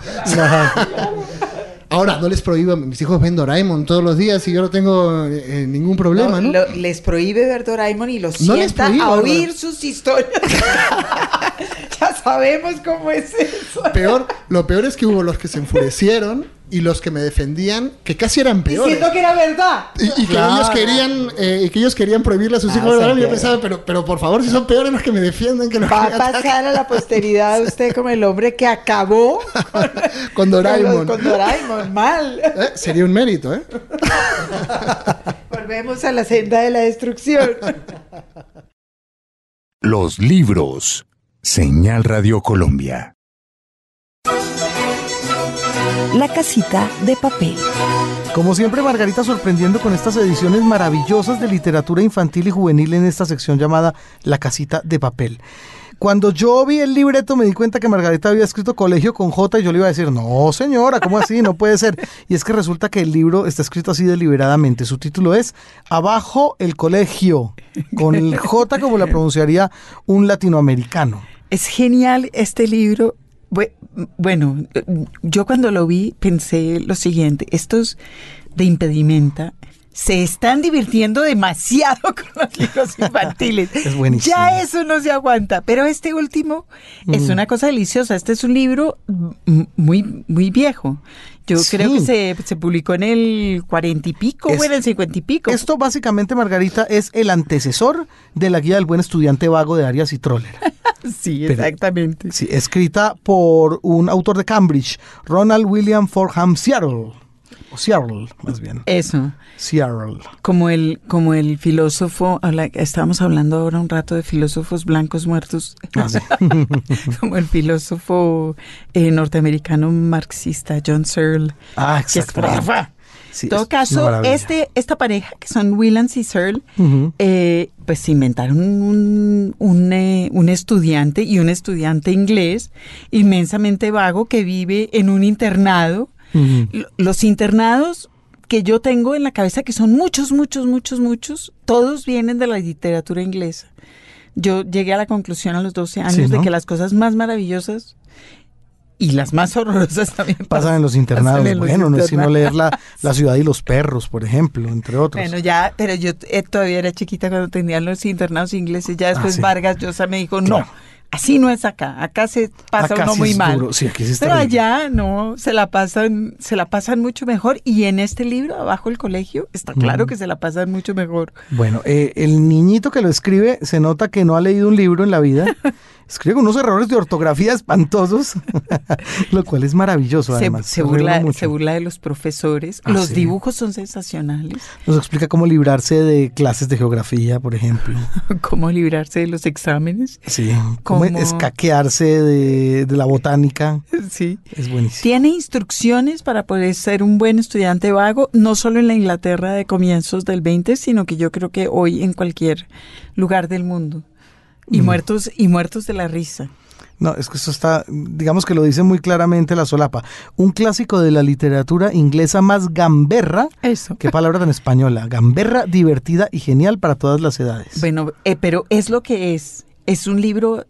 Ahora, no les prohíbo, mis hijos ven Doraemon todos los días y yo no tengo eh, ningún problema, ¿no? lo- les prohíbe ver Doraemon y los No sienta prohíbo, a oír sus historias. ya sabemos cómo es eso. Peor, lo peor es que hubo los que se enfurecieron y los que me defendían, que casi eran peores. Diciendo que era verdad. Y, y que Claro. ellos querían eh, y que ellos querían prohibirle a sus Ah, hijos. Y yo pensaba, pero, pero por favor, si son peores los que me defienden que los Va que a pasar a la posteridad usted como el hombre que acabó con, Con Doraemon. Con, Doraemon, mal. Eh, Sería un mérito, ¿eh? Volvemos a la senda de la destrucción. Los libros. Señal Radio Colombia. La casita de papel. Como siempre, Margarita sorprendiendo con estas ediciones maravillosas de literatura infantil y juvenil en esta sección llamada La casita de papel. Cuando yo vi el libreto me di cuenta que Margarita había escrito colegio con J y yo le iba a decir, no señora, ¿cómo así? No puede ser. Y es que resulta que el libro está escrito así deliberadamente. Su título es Abajo el colegio, con el J como la pronunciaría un latinoamericano. Es genial este libro. Bue- Bueno, yo cuando lo vi pensé lo siguiente, estos de impedimenta se están divirtiendo demasiado con los libros infantiles. Es buenísimo. Ya eso no se aguanta, pero este último es Mm. una cosa deliciosa. Este es un libro muy, muy viejo. Yo Sí. creo que se, se publicó en el cuarenta y pico Es- o en el cincuenta y pico. Esto básicamente, Margarita, es el antecesor de la guía del buen estudiante vago de Arias y Troller. sí, pero- exactamente. Sí, escrita por un autor de Cambridge, Ronald William Forham Seattle. O Seattle, más bien. Eso. Seattle. Como el, como el filósofo, estábamos hablando ahora un rato de filósofos blancos muertos, Ah, sí. como el filósofo eh, norteamericano marxista John Searle. Ah, exacto. Sí, en todo es caso, este, esta pareja, que son Willans y Searle, Ujú. eh, pues se inventaron un, un, eh, un estudiante y un estudiante inglés inmensamente vago que vive en un internado. Los internados que yo tengo en la cabeza, que son muchos, muchos, muchos, muchos, todos vienen de la literatura inglesa. Yo llegué a la conclusión a los 12 años Sí, ¿no? de que las cosas más maravillosas y las más horrorosas también Pasan en los internados. pasan en los bueno, no es sino leer la, la ciudad y los perros, por ejemplo, entre otros. Bueno, ya, pero yo eh, todavía era chiquita cuando tenían los internados ingleses. Ya después Ah, sí. Vargas Llosa me dijo, Claro. no, así no es acá. Acá se pasa Acá uno sí muy es mal. duro. Sí, aquí sí es pero allá no, se la pasan, se la pasan mucho mejor. Y en este libro, abajo el colegio, está claro que se la pasan mucho mejor. Bueno, eh, el niñito que lo escribe se nota que no ha leído un libro en la vida. Escribe unos errores de ortografía espantosos, lo cual es maravilloso Se, además. se burla, se burla de los profesores. Ah, los sí. dibujos son sensacionales. Nos explica cómo librarse de clases de geografía, por ejemplo. Cómo librarse de los exámenes. Sí, cómo Cómo- escaquearse de, de la botánica. Sí. Es buenísimo. Tiene instrucciones para poder ser un buen estudiante vago, no solo en la Inglaterra de comienzos del 20, sino que yo creo que hoy en cualquier lugar del mundo. Y muertos y muertos de la risa. No, es que eso está, digamos que lo dice muy claramente la solapa. Un clásico de la literatura inglesa más gamberra. Eso. Qué palabra tan española. Gamberra, divertida y genial para todas las edades. Bueno, eh, pero es lo que es. Es un libro,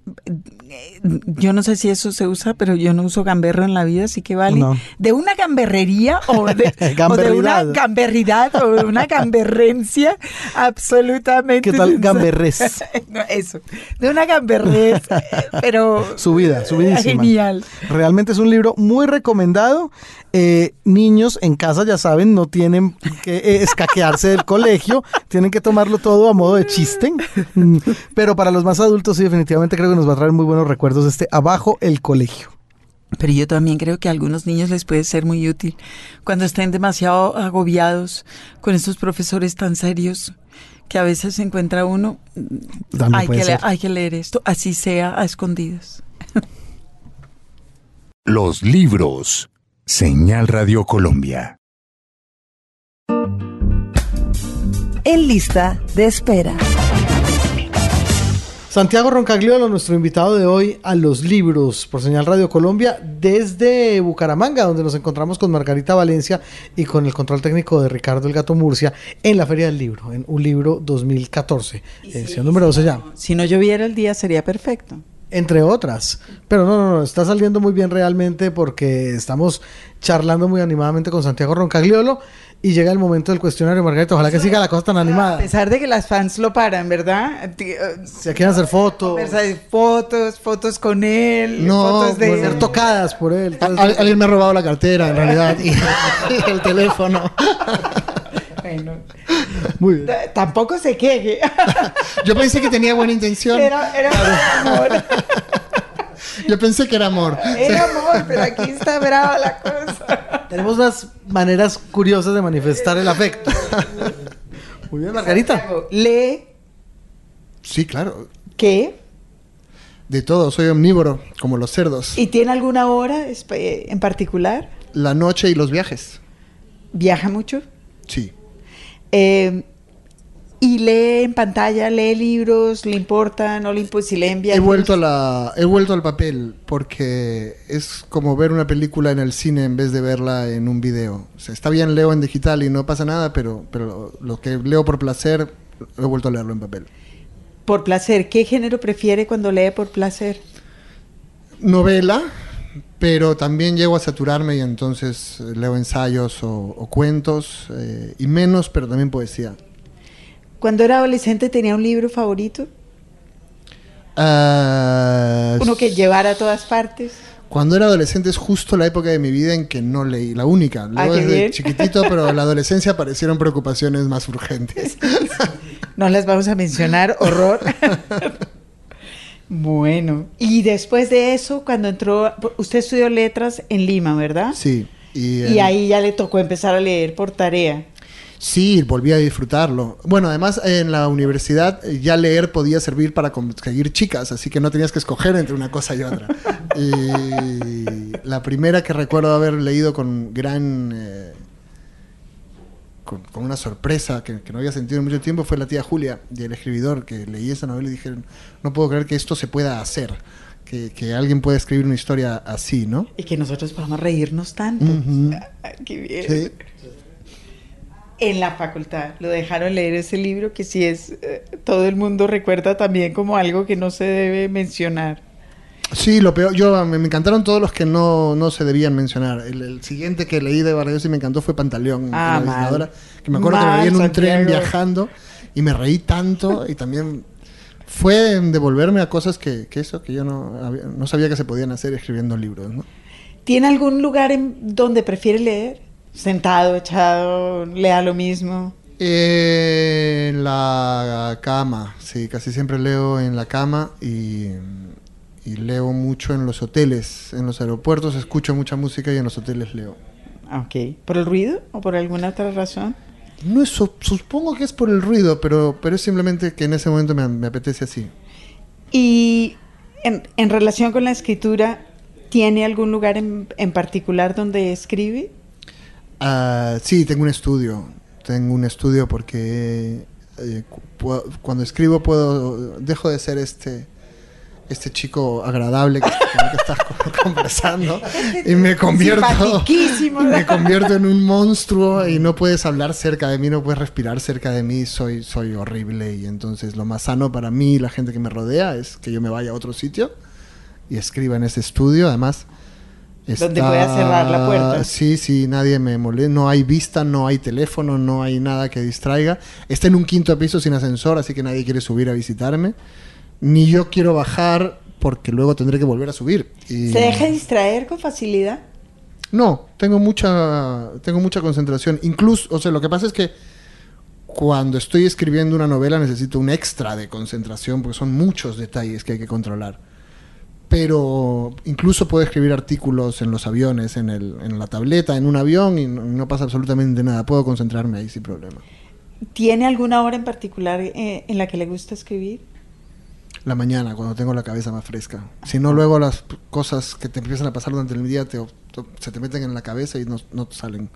eh, yo no sé si eso se usa, pero yo no uso gamberro en la vida, así que vale. No. De una gamberrería o de, o de una Gamberridad. o de una gamberrencia absolutamente. ¿Qué tal? No, eso, de una gamberrés, eh, pero Subida, subidísima. genial. Realmente es un libro muy recomendado. Eh, niños en casa, ya saben, no tienen que escaquearse del colegio, tienen que tomarlo todo a modo de chiste. Pero para los más adultos, sí, definitivamente creo que nos va a traer muy buenos recuerdos este Abajo el colegio. Pero yo también creo que a algunos niños les puede ser muy útil cuando estén demasiado agobiados con estos profesores tan serios que a veces se encuentra uno. También Hay que, le- ser. hay que leer esto, así sea a escondidas. Los libros. Señal Radio Colombia. En lista de espera. Santiago Roncagliolo, nuestro invitado de hoy a los libros por Señal Radio Colombia desde Bucaramanga, donde nos encontramos con Margarita Valencia y con el control técnico de Ricardo El Gato Murcia en la Feria del Libro, en un libro 2014. Edición número 12 ya. Si no lloviera el día sería perfecto entre otras. Pero no, no, no, está saliendo muy bien realmente porque estamos charlando muy animadamente con Santiago Roncagliolo y llega el momento del cuestionario, Margarita. Ojalá que siga la cosa tan animada. A pesar de que las fans lo paran, ¿verdad? Se quieren hacer fotos. Fotos, fotos con él. No, fotos de ser tocadas por él. alguien me ha robado la cartera, en realidad, y el teléfono. Bueno. Muy bien. Tampoco se queje. Yo pensé que tenía buena intención. Era, era amor. Yo pensé que era amor. Era amor, pero aquí está brava la cosa. Tenemos unas maneras curiosas de manifestar el afecto. Muy bien, Margarita. Lee. Sí, claro. ¿Qué? De todo, soy omnívoro, como los cerdos. ¿Y tiene alguna hora en particular? La noche y los viajes. ¿Viaja mucho? Sí. Eh, y lee en pantalla, lee libros, le importa, no le importa, si le envía. He vuelto, a la, he vuelto al papel porque es como ver una película en el cine en vez de verla en un video. O sea, está bien, leo en digital y no pasa nada, pero, pero lo que leo por placer, he vuelto a leerlo en papel. Por placer, ¿qué género prefiere cuando lee por placer? Novela, pero también llego a saturarme y entonces leo ensayos o, cuentos, eh, y menos, pero también poesía. Cuando era adolescente tenía un libro favorito. Uh, Uno que llevara a todas partes. Cuando era adolescente es justo la época de mi vida en que no leí, la única. Ah, Leo desde chiquitito, pero en la adolescencia aparecieron preocupaciones más urgentes. no las vamos a mencionar, horror. bueno, y después de eso, cuando entró, usted estudió letras en Lima, ¿verdad? Sí. Y, y ahí ya le tocó empezar a leer por tarea. Sí, volví a disfrutarlo. Bueno, además en la universidad eh, ya leer podía servir para conseguir chicas, así que no tenías que escoger entre una cosa y otra. y la primera que recuerdo haber leído con gran... Eh, con, una sorpresa que, no había sentido en mucho tiempo fue La tía Julia y el escribidor, que leí esa novela y dije, no puedo creer que esto se pueda hacer. Que, alguien pueda escribir una historia así, ¿no? Y que nosotros podamos reírnos tanto. qué bien. Sí en la facultad. Lo dejaron leer ese libro que sí es, eh, todo el mundo recuerda también como algo que no se debe mencionar. Sí, lo peor, yo me, encantaron todos los que no, no se debían mencionar. El, siguiente que leí de Vargas y me encantó fue Pantaleón, ah, que me acuerdo que me vi en un tren viajando y me reí tanto y también fue devolverme a cosas que, que eso, que yo no, no sabía que se podían hacer escribiendo libros. ¿no? ¿Tiene algún lugar en donde prefiere leer? Sentado, echado, lea lo mismo. En la cama, sí, casi siempre leo en la cama y, leo mucho en los hoteles. En los aeropuertos escucho mucha música y en los hoteles leo. Ok. ¿Por el ruido o por alguna otra razón? No es, supongo que es por el ruido, pero, pero es simplemente que en ese momento me, apetece así. Y en, en, relación con la escritura, ¿tiene algún lugar en, en particular donde escribe? Uh, sí, tengo un estudio. Tengo un estudio porque eh, cuando escribo puedo dejo de ser este este chico agradable que, que estás conversando y me convierto me convierto en un monstruo y no puedes hablar cerca de mí, no puedes respirar cerca de mí, soy soy horrible y entonces lo más sano para mí y la gente que me rodea es que yo me vaya a otro sitio y escriba en ese estudio, además donde pueda cerrar la puerta. Sí, sí, nadie me molesta. No hay vista, no hay teléfono, no hay nada que distraiga. Está en un quinto piso sin ascensor, así que nadie quiere subir a visitarme. Ni yo quiero bajar porque luego tendré que volver a subir. ¿Se deja distraer con facilidad? No, tengo mucha, tengo mucha concentración. Incluso, o sea, lo que pasa es que cuando estoy escribiendo una novela necesito un extra de concentración porque son muchos detalles que hay que controlar pero incluso puedo escribir artículos en los aviones, en, el, en la tableta, en un avión y no, pasa absolutamente nada. Puedo concentrarme ahí sin problema. ¿Tiene alguna hora en particular eh, en la que le gusta escribir? La mañana, cuando tengo la cabeza más fresca. Si no, luego las cosas que te empiezan a pasar durante el día se te meten en la cabeza y no, no salen.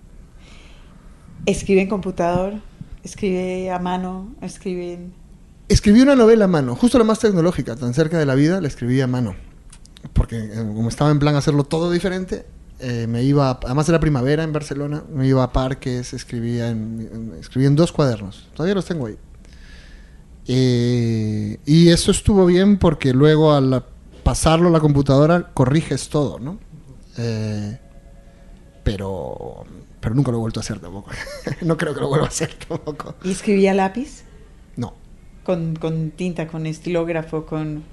¿Escribe en computador? ¿Escribe a mano? ¿Escribe en Escribí una novela a mano, justo la más tecnológica, tan cerca de la vida, la escribí a mano. Porque eh, como estaba en plan hacerlo todo diferente, eh, me iba, además era primavera en Barcelona, me iba a parques, escribía en, en- escribí en dos cuadernos, todavía los tengo ahí. Eh, y eso estuvo bien porque luego al pasarlo a la computadora corriges todo, ¿no? Eh, pero, pero nunca lo he vuelto a hacer tampoco. no creo que lo vuelva a hacer tampoco. ¿Y escribía lápiz? No. Con, con tinta, con estilógrafo, con,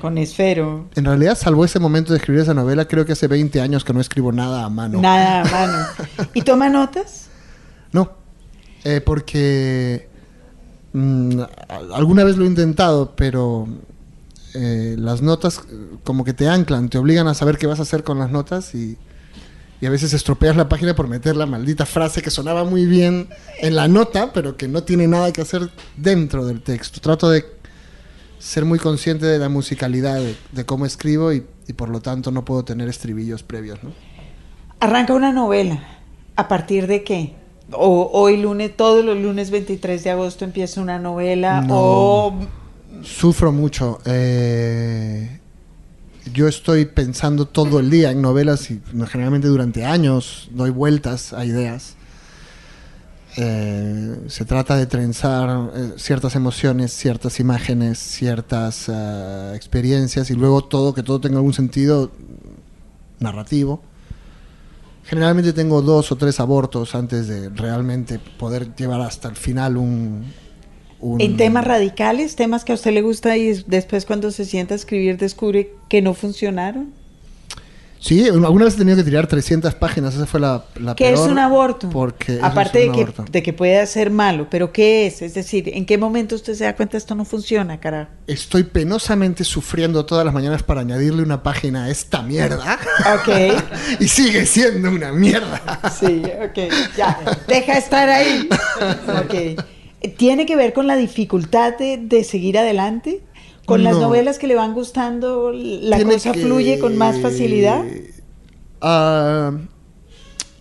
con esfero. En realidad, salvo ese momento de escribir esa novela, creo que hace 20 años que no escribo nada a mano. Nada a mano. ¿Y toma notas? No, eh, porque mm, alguna vez lo he intentado, pero eh, las notas eh, como que te anclan, te obligan a saber qué vas a hacer con las notas y, y a veces estropeas la página por meter la maldita frase que sonaba muy bien en la nota, pero que no tiene nada que hacer dentro del texto. Trato de ser muy consciente de la musicalidad de, de cómo escribo y, y por lo tanto no puedo tener estribillos previos. ¿no? Arranca una novela. ¿A partir de qué? O hoy lunes, todos los lunes 23 de agosto empieza una novela No. o Sufro mucho. eh, yo estoy pensando todo el día en novelas y generalmente durante años doy vueltas a ideas. Eh, se trata de trenzar eh, ciertas emociones, ciertas imágenes, ciertas eh, experiencias y luego todo, que todo tenga algún sentido narrativo. Generalmente tengo dos o tres abortos antes de realmente poder llevar hasta el final un... un- en temas radicales, temas que a usted le gusta y des- después cuando se sienta a escribir descubre que no funcionaron. Sí, alguna vez he tenido que tirar 300 páginas, esa fue la, la ¿Qué es un aborto? Porque Aparte es de un que, aborto. de que puede ser malo, pero ¿qué es? Es decir, ¿en qué momento usted se da cuenta esto no funciona, carajo? Estoy penosamente sufriendo todas las mañanas para añadirle una página a esta mierda. Ok. y sigue siendo una mierda. Sí, ok, ya, deja estar ahí. Ok. ¿Tiene que ver con la dificultad de, de seguir adelante? ¿Con las No. novelas que le van gustando, la Tiene cosa que- fluye con más facilidad? Ah,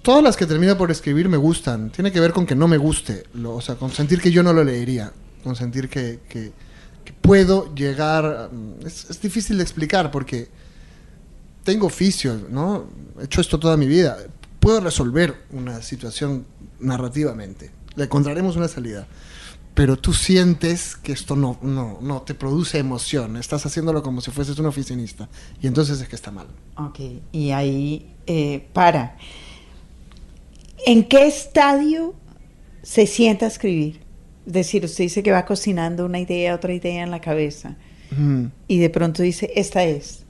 todas las que termino por escribir me gustan. Tiene que ver con que no me guste. lo- o sea, con sentir que yo no lo leería. Con sentir que, que- que puedo llegar. mm, Es, es difícil de explicar porque tengo oficio, ¿no? He hecho esto toda mi vida. Puedo resolver una situación narrativamente. Le encontraremos una salida. Pero tú sientes que esto no, no, no te produce emoción. Estás haciéndolo como si fueses un oficinista. Y entonces es que está mal. Ok, y ahí eh, para. ¿En qué estadio se sienta a escribir? Es decir, usted dice que va cocinando una idea, otra idea en la cabeza, Mm. y de pronto dice, esta es.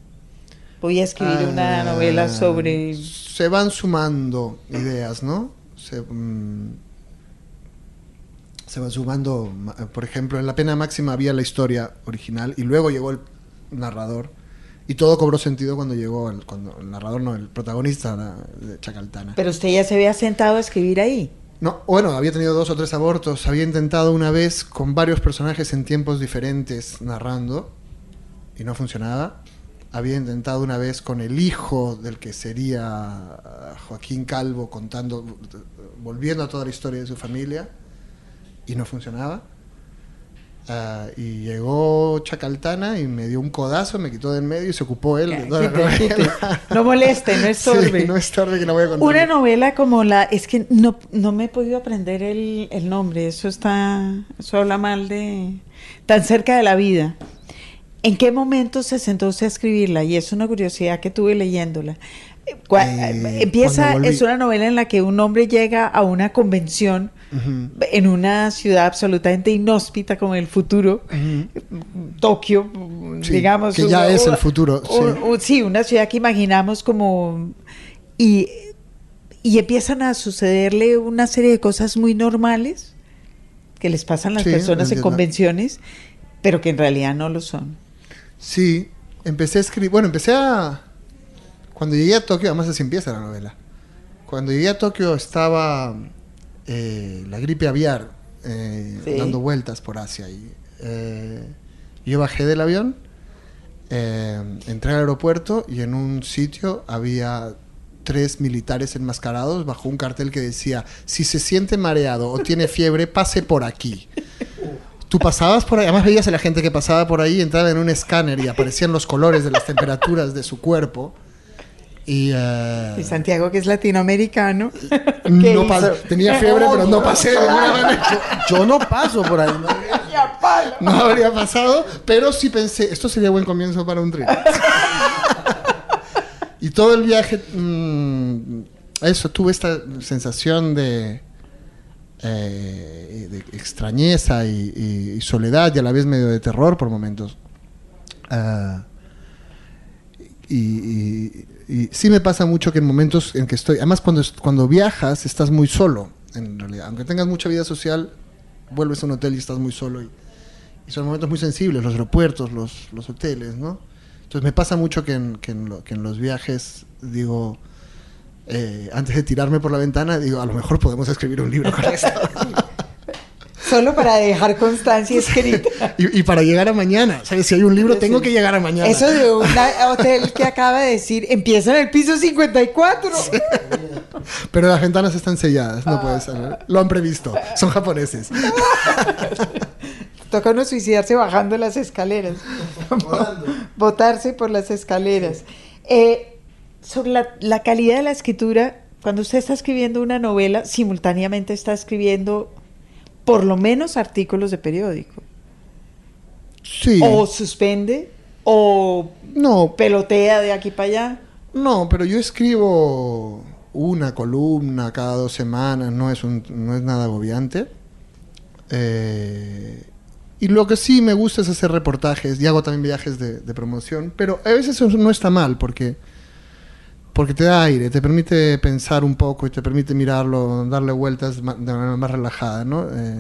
Voy a escribir una Ah, novela sobre... Se van sumando ideas, ¿no? Se, mm, se van sumando, ma- por ejemplo, en La Pena Máxima había la historia original y luego llegó el narrador y todo cobró sentido cuando llegó el, cuando el narrador, no, el protagonista la- de Chacaltana. Pero usted ya se había sentado a escribir ahí. No, bueno, había tenido dos o tres abortos. Había intentado una vez con varios personajes en tiempos diferentes narrando y no funcionaba. Había intentado una vez con el hijo del que sería ah, Joaquín Calvo contando, volviendo a toda la historia de su familia y no funcionaba. Ah, y llegó Chacaltana y me dio un codazo, me quitó de en medio y se ocupó él toda la Quite. No moleste, no estorbe. Sí, no estorbe que no voy a contar. Una novela como la, es que no, no me he podido aprender el, el nombre, eso está, eso habla mal de, tan cerca de la vida. ¿En qué momento se sentó usted a escribirla? Y es una curiosidad que tuve leyéndola. Eh, Eh, empieza, es una novela en la que un hombre llega a una convención En una ciudad absolutamente inhóspita como el futuro, Tokio, Sí, digamos. que ya es el futuro, sí. un- un- sí, una ciudad que imaginamos como... Y, y empiezan a sucederle una serie de cosas muy normales que les pasan a las Sí, personas en convenciones, pero que en realidad no lo son. Sí, empecé a escribir. Bueno, empecé a. Cuando llegué a Tokio, además así empieza la novela. Cuando llegué a Tokio estaba eh, la gripe aviar eh, Sí. dando vueltas por Asia. Y, eh, yo bajé del avión, entré al aeropuerto y en un sitio había tres militares enmascarados bajo un cartel que decía: Si se siente mareado o tiene fiebre, pase por aquí. tú pasabas por ahí, además veías a la gente que pasaba por ahí, entraba en un escáner y aparecían los colores de las temperaturas de su cuerpo. Y, eh, Y Santiago, que es latinoamericano. ¿qué no hizo? pa- tenía fiebre, pero no pasé. Yo no paso por ahí. ¿no? Habría pasado, pero sí pensé, esto sería buen comienzo para un tren. y todo el viaje, mm, eso, tuve esta sensación de, eh, de extrañeza y, y- y soledad y a la vez medio de terror por momentos. Ah, y, y- sí me pasa mucho que en momentos en que estoy, además cuando, cuando viajas estás muy solo, en realidad, aunque tengas mucha vida social, vuelves a un hotel y estás muy solo y, y son momentos muy sensibles, los aeropuertos, los, los hoteles, ¿no? Entonces me pasa mucho que en, que en, lo- que en los viajes digo, eh, antes de tirarme por la ventana, digo, a lo mejor podemos escribir un libro con esto. Solo para dejar constancia escrita. y, y para llegar a mañana, ¿sabes? Si hay un libro, tengo que llegar a mañana. Eso de un hotel que acaba de decir, empieza en el piso 54. Pero las ventanas están selladas, no puedes saber. Lo han previsto, son japoneses. Toca uno suicidarse bajando las escaleras. Botarse por las escaleras. Eh, sobre la, la calidad de la escritura, cuando usted está escribiendo una novela, simultáneamente está escribiendo por lo menos artículos de periódico. Sí. O suspende, o No, pelotea de aquí para allá. No, pero yo escribo una columna cada dos semanas, no es, un, no es nada agobiante. Eh, y lo que sí me gusta es hacer reportajes y hago también viajes de, de promoción, pero a veces eso no está mal porque, porque te da aire, te permite pensar un poco y te permite mirarlo, darle vueltas de manera más relajada, ¿no? Eh,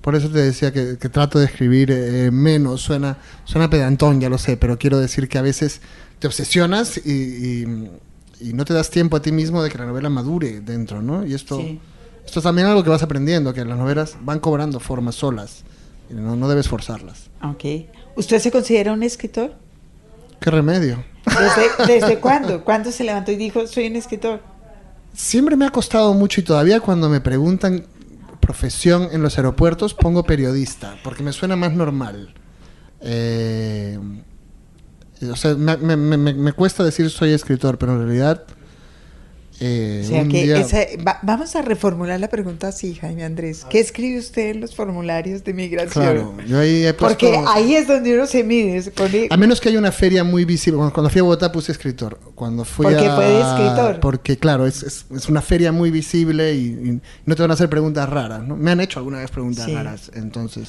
por eso te decía que, que trato de escribir eh, menos, suena, suena pedantón, ya lo sé, pero quiero decir que a veces te obsesionas y, y- y no te das tiempo a ti mismo de que la novela madure dentro, ¿no? Y esto, Sí. esto es también algo que vas aprendiendo, que las novelas van cobrando formas solas, y no, no debes forzarlas. Ok. ¿Usted se considera un escritor? ¿Qué remedio? ¿Desde, desde cuándo? ¿Cuándo se levantó y dijo, soy un escritor? Siempre me ha costado mucho y todavía cuando me preguntan profesión en los aeropuertos pongo periodista, porque me suena más normal. Eh, o sea, me, me- me- me cuesta decir soy escritor, pero en realidad... eh, O sea un que día- esa- va- vamos a reformular la pregunta así, Jaime Andrés. ¿Qué escribe usted en los formularios de migración? Claro, yo ahí he puesto... Porque ahí es donde uno se mide. se pone- A menos que haya una feria muy visible. Cuando, cuando fui a Bogotá puse escritor. Cuando fui a... fue de escritor. Porque, claro, es, es- es una feria muy visible y, y no te van a hacer preguntas raras. ¿no? Me han hecho alguna vez preguntas Sí. raras. Entonces...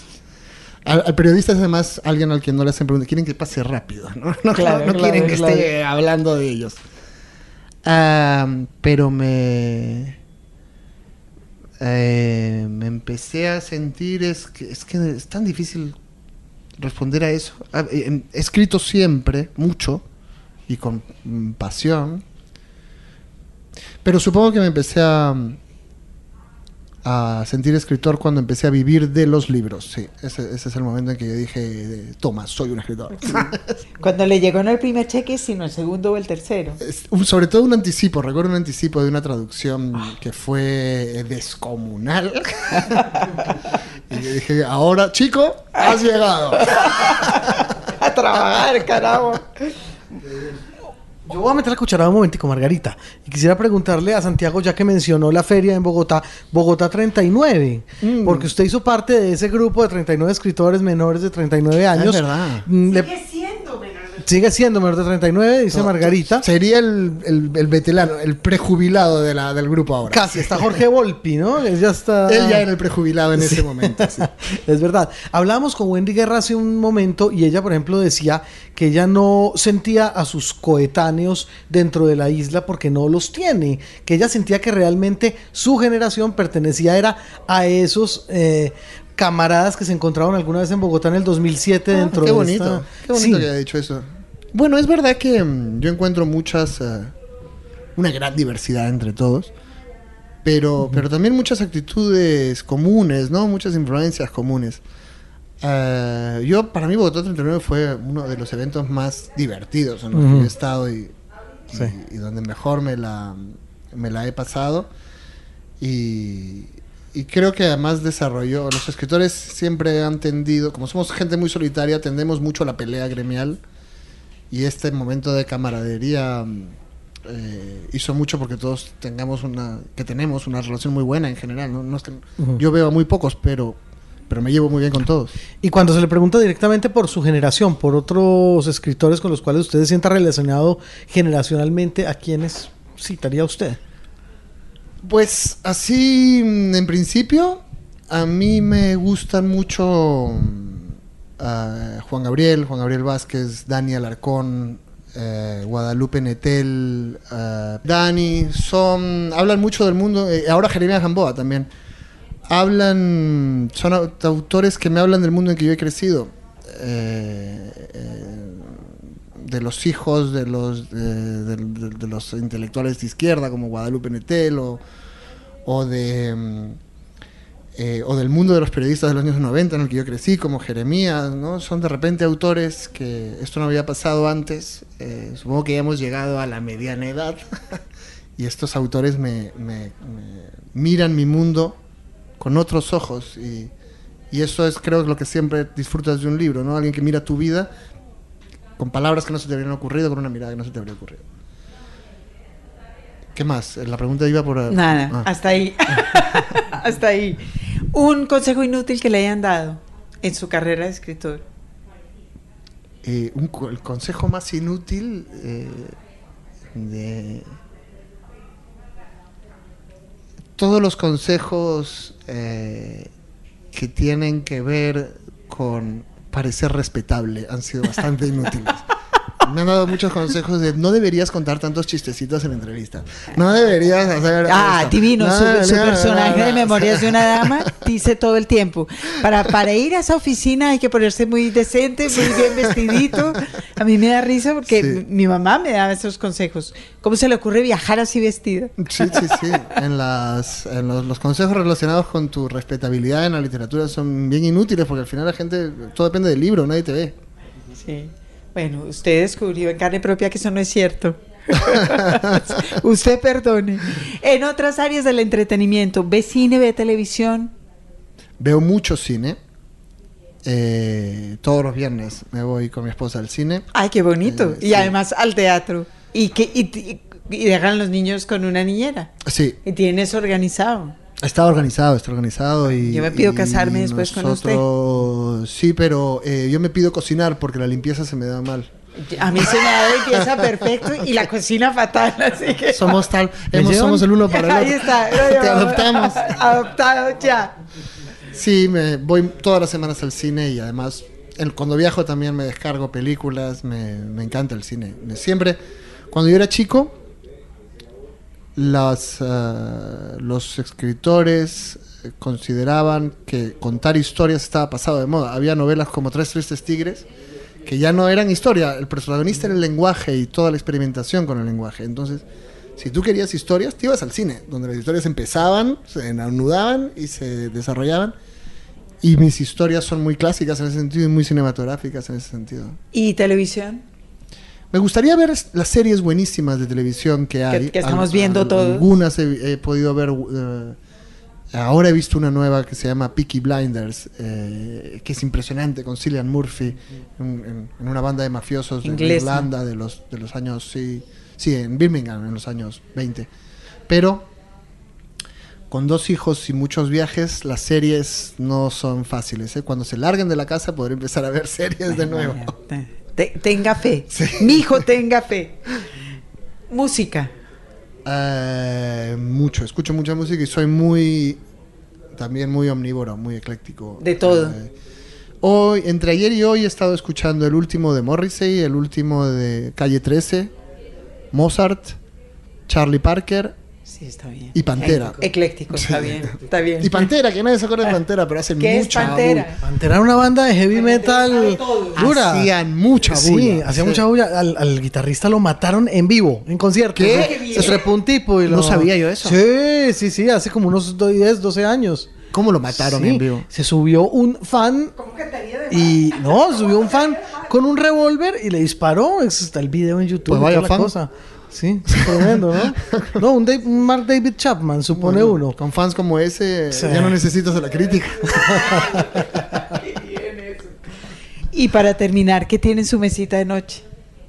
Al, al periodista es además alguien al que no le hacen preguntas. Quieren que pase rápido. No, no, Claro, no claro, quieren que claro. esté hablando de ellos. Ah, pero me... eh, me empecé a sentir es que, es que es tan difícil responder a eso. Ah, eh, He escrito siempre, mucho, y con pasión. Pero supongo que me empecé a, a sentir escritor cuando empecé a vivir de los libros. Sí, ese, ese es el momento en que yo dije, toma, soy un escritor. Cuando le llegó no el primer cheque, sino el segundo o el tercero. Es- sobre todo un anticipo, recuerdo un anticipo de una traducción que fue descomunal. y yo dije, ahora, chico, has llegado. A trabajar, carajo. Yo voy a meter la cucharada un momentico, Margarita. Y quisiera preguntarle a Santiago, ya que mencionó la feria en Bogotá, Bogotá 39, Mm. porque usted hizo parte de ese grupo de 39 escritores menores de 39 años. verdad. Mm, le- siendo menor sigue siendo menor de 39, dice Margarita. Sería el, el, el veterano, el prejubilado de la, del grupo ahora. Casi, está Jorge Volpi, ¿no? Ya está... Él ya era el prejubilado en ese momento. sí. Es verdad. Hablábamos con Wendy Guerra hace un momento y ella, por ejemplo, decía que ella no sentía a sus coetáneos dentro de la isla porque no los tiene, que ella sentía que realmente su generación pertenecía era a esos eh, camaradas que se encontraron alguna vez en Bogotá en el 2007 Ah, dentro qué de bonito, esta- qué bonito Sí. que haya dicho eso. Bueno, es verdad que mm, yo encuentro muchas, eh, una gran diversidad entre todos, pero, pero también muchas actitudes comunes, ¿no? Muchas influencias comunes. Eh, yo, para mí, Bogotá 39 fue uno de los eventos más divertidos en los que he estado y, y- Sí. y donde mejor me la, me la he pasado. Y, y creo que además desarrolló, los escritores siempre han tendido, como somos gente muy solitaria, tendemos mucho a la pelea gremial y este momento de camaradería mm, eh, hizo mucho porque todos tengamos una, que tenemos una relación muy buena en general, ¿no? No es que- yo veo a muy pocos, pero, pero me llevo muy bien con todos. Y cuando se le pregunta directamente por su generación, por otros escritores con los cuales usted se sienta relacionado generacionalmente, ¿a quiénes citaría usted? Pues así, mm, en principio, a mí me gustan mucho Juan Gabriel, Juan Gabriel Vázquez, Dani Alarcón, eh, Guadalupe Netel, ah, Dani, son, hablan mucho del mundo, eh, ahora Jeremías Gamboa también. Hablan, son au- autores que me hablan del mundo en que yo he crecido. Eh, eh, de los hijos de los de los intelectuales de izquierda como Guadalupe Netel o, o de mm, eh, o del mundo de los periodistas de los años 90 en el que yo crecí como Jeremías ¿no? son de repente autores que esto no había pasado antes eh, supongo que ya hemos llegado a la mediana edad y estos autores me, me- me miran mi mundo con otros ojos y, y eso es creo lo que siempre disfrutas de un libro no alguien que mira tu vida con palabras que no se te habrían ocurrido, con una mirada que no se te habría ocurrido. ¿Qué más? La pregunta iba por... Nada, Ah. hasta ahí. hasta ahí. Un consejo inútil que le hayan dado en su carrera de escritor. Eh, un el consejo más inútil eh, de... Todos los consejos eh, que tienen que ver con parecer respetable han sido bastante inútiles. Me han dado muchos consejos de no deberías contar tantos chistecitos en entrevistas. No deberías hacer. Ah, esto. divino, No, su, su no, personaje de. Memorias de una Dama dice todo el tiempo. Para, para ir a esa oficina hay que ponerse muy decente, muy bien vestidito. A mí me da risa porque Sí. mi, mamá me daba esos consejos. ¿Cómo se le ocurre viajar así vestida? Sí, sí, sí. En, las, en los, los consejos relacionados con tu respetabilidad en la literatura son bien inútiles porque al final la gente, todo depende del libro, nadie te ve. Sí. Bueno, usted descubrió en carne propia que eso no es cierto. usted perdone. En otras áreas del entretenimiento, ¿ve cine, ve televisión? Veo mucho cine. Eh, todos los viernes me voy con mi esposa al cine. Ay, qué bonito. Eh, y sí. además al teatro. Y, que, y, y- dejan los niños con una niñera. Sí, Y tienen eso organizado. Está organizado, está organizado. Y, Yo me pido y casarme después con usted. Sí, pero eh, yo me pido cocinar porque la limpieza se me da mal. A mí se me da de pieza perfecto y la cocina fatal, así que... Somos tal, ¿Me hemos, somos el uno para el otro. Ahí está. Te adoptamos. Adoptado ya. Sí, me voy todas las semanas al cine y además el- cuando viajo también me descargo películas, me, me encanta el cine. Me- Siempre, cuando yo era chico, las, ah, los escritores eh, consideraban que contar historias estaba pasado de moda. Había novelas como Tres Tristes Tigres que ya no eran historia, el protagonista era el lenguaje y toda la experimentación con el lenguaje. Entonces, si tú querías historias, te ibas al cine, donde las historias empezaban, se anudaban y se desarrollaban. Y mis historias son muy clásicas en ese sentido y muy cinematográficas en ese sentido. ¿Y televisión? Me gustaría ver las series buenísimas de televisión que hay. que estamos Al- viendo todos. Algunas he, he podido ver. eh, ahora he visto una nueva que se llama Peaky Blinders, eh, que es impresionante, con Cillian Murphy, en, en- en una banda de mafiosos de. Irlanda de los, de los años. Sí, sí, en Birmingham, en los años 20. Pero con dos hijos y muchos viajes, las series no son fáciles. ¿eh? Cuando se larguen de la casa, podré empezar a ver series de nuevo. Te- tenga fe. Mi hijo tenga fe. Música. Eh, mucho, escucho mucha música y soy muy, también muy omnívoro, muy ecléctico. De todo. Eh, hoy, entre ayer y hoy he estado escuchando el último de Morrissey, el último de Calle 13, Mozart, Charlie Parker Sí, está bien. Y Pantera. Ecléctico, está bien. Está bien. y Pantera, que nadie se acuerda de Pantera, pero hacen ¿Qué es mucha Pantera? Pantera era una banda de heavy metal dura. Hacían mucha Sí, bulla. hacía Sí. mucha bulla. Al, al guitarrista lo mataron en vivo, en concierto. ¿Qué? Se trepó un tipo y lo... No sabía yo eso. Sí, sí, sí, hace como unos 10, 12 años. ¿Cómo lo mataron Sí, en vivo? Se subió un fan y no, subió un fan con un revólver y le disparó. Eso está el video en YouTube. Pues y vaya toda la fan. cosa. Sí, tremendo, ¿no? No, un, Dave- un Mark David Chapman, supone Bueno, uno. Con fans como ese, Sí. ya no necesitas de la crítica. Y para terminar, ¿qué tiene en su mesita de noche?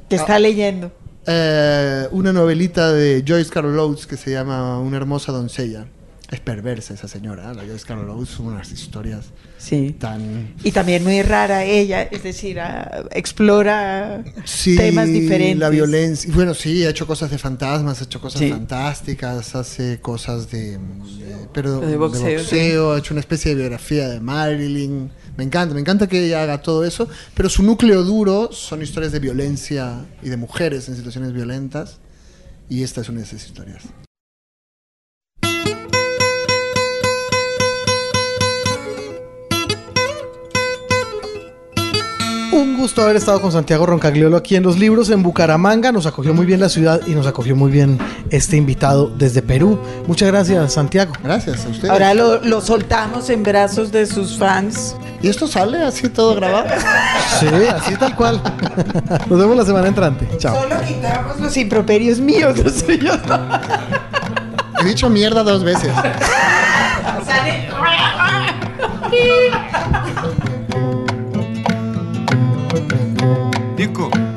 ¿Qué está leyendo? Eh, una novelita de Joyce Carol Oates que se llama Una hermosa doncella. Es perversa esa señora, la Joyce Carol Oates, unas historias Sí. tan... Y también muy rara ella, es decir, ah, explora Sí, temas diferentes. la violencia. Bueno, sí, ha hecho cosas de fantasmas, ha hecho cosas Sí. fantásticas, hace cosas de, de- pero De boxeo, boxeo, ha hecho una especie de biografía de Marilyn. Me encanta, me encanta que ella haga todo eso, pero su núcleo duro son historias de violencia y de mujeres en situaciones violentas, y esta es una de esas historias. Un gusto haber estado con Santiago Roncagliolo aquí en Los Libros en Bucaramanga. Nos acogió muy bien la ciudad y nos acogió muy bien este invitado desde Perú. Muchas gracias, Santiago. Gracias a ustedes. Ahora lo, lo soltamos en brazos de sus fans. ¿Y esto sale así todo grabado? Sí, así tal cual. Nos vemos la semana entrante. Chao. Solo quitamos los improperios míos, los suyos. He dicho mierda dos veces. Sale- Nico.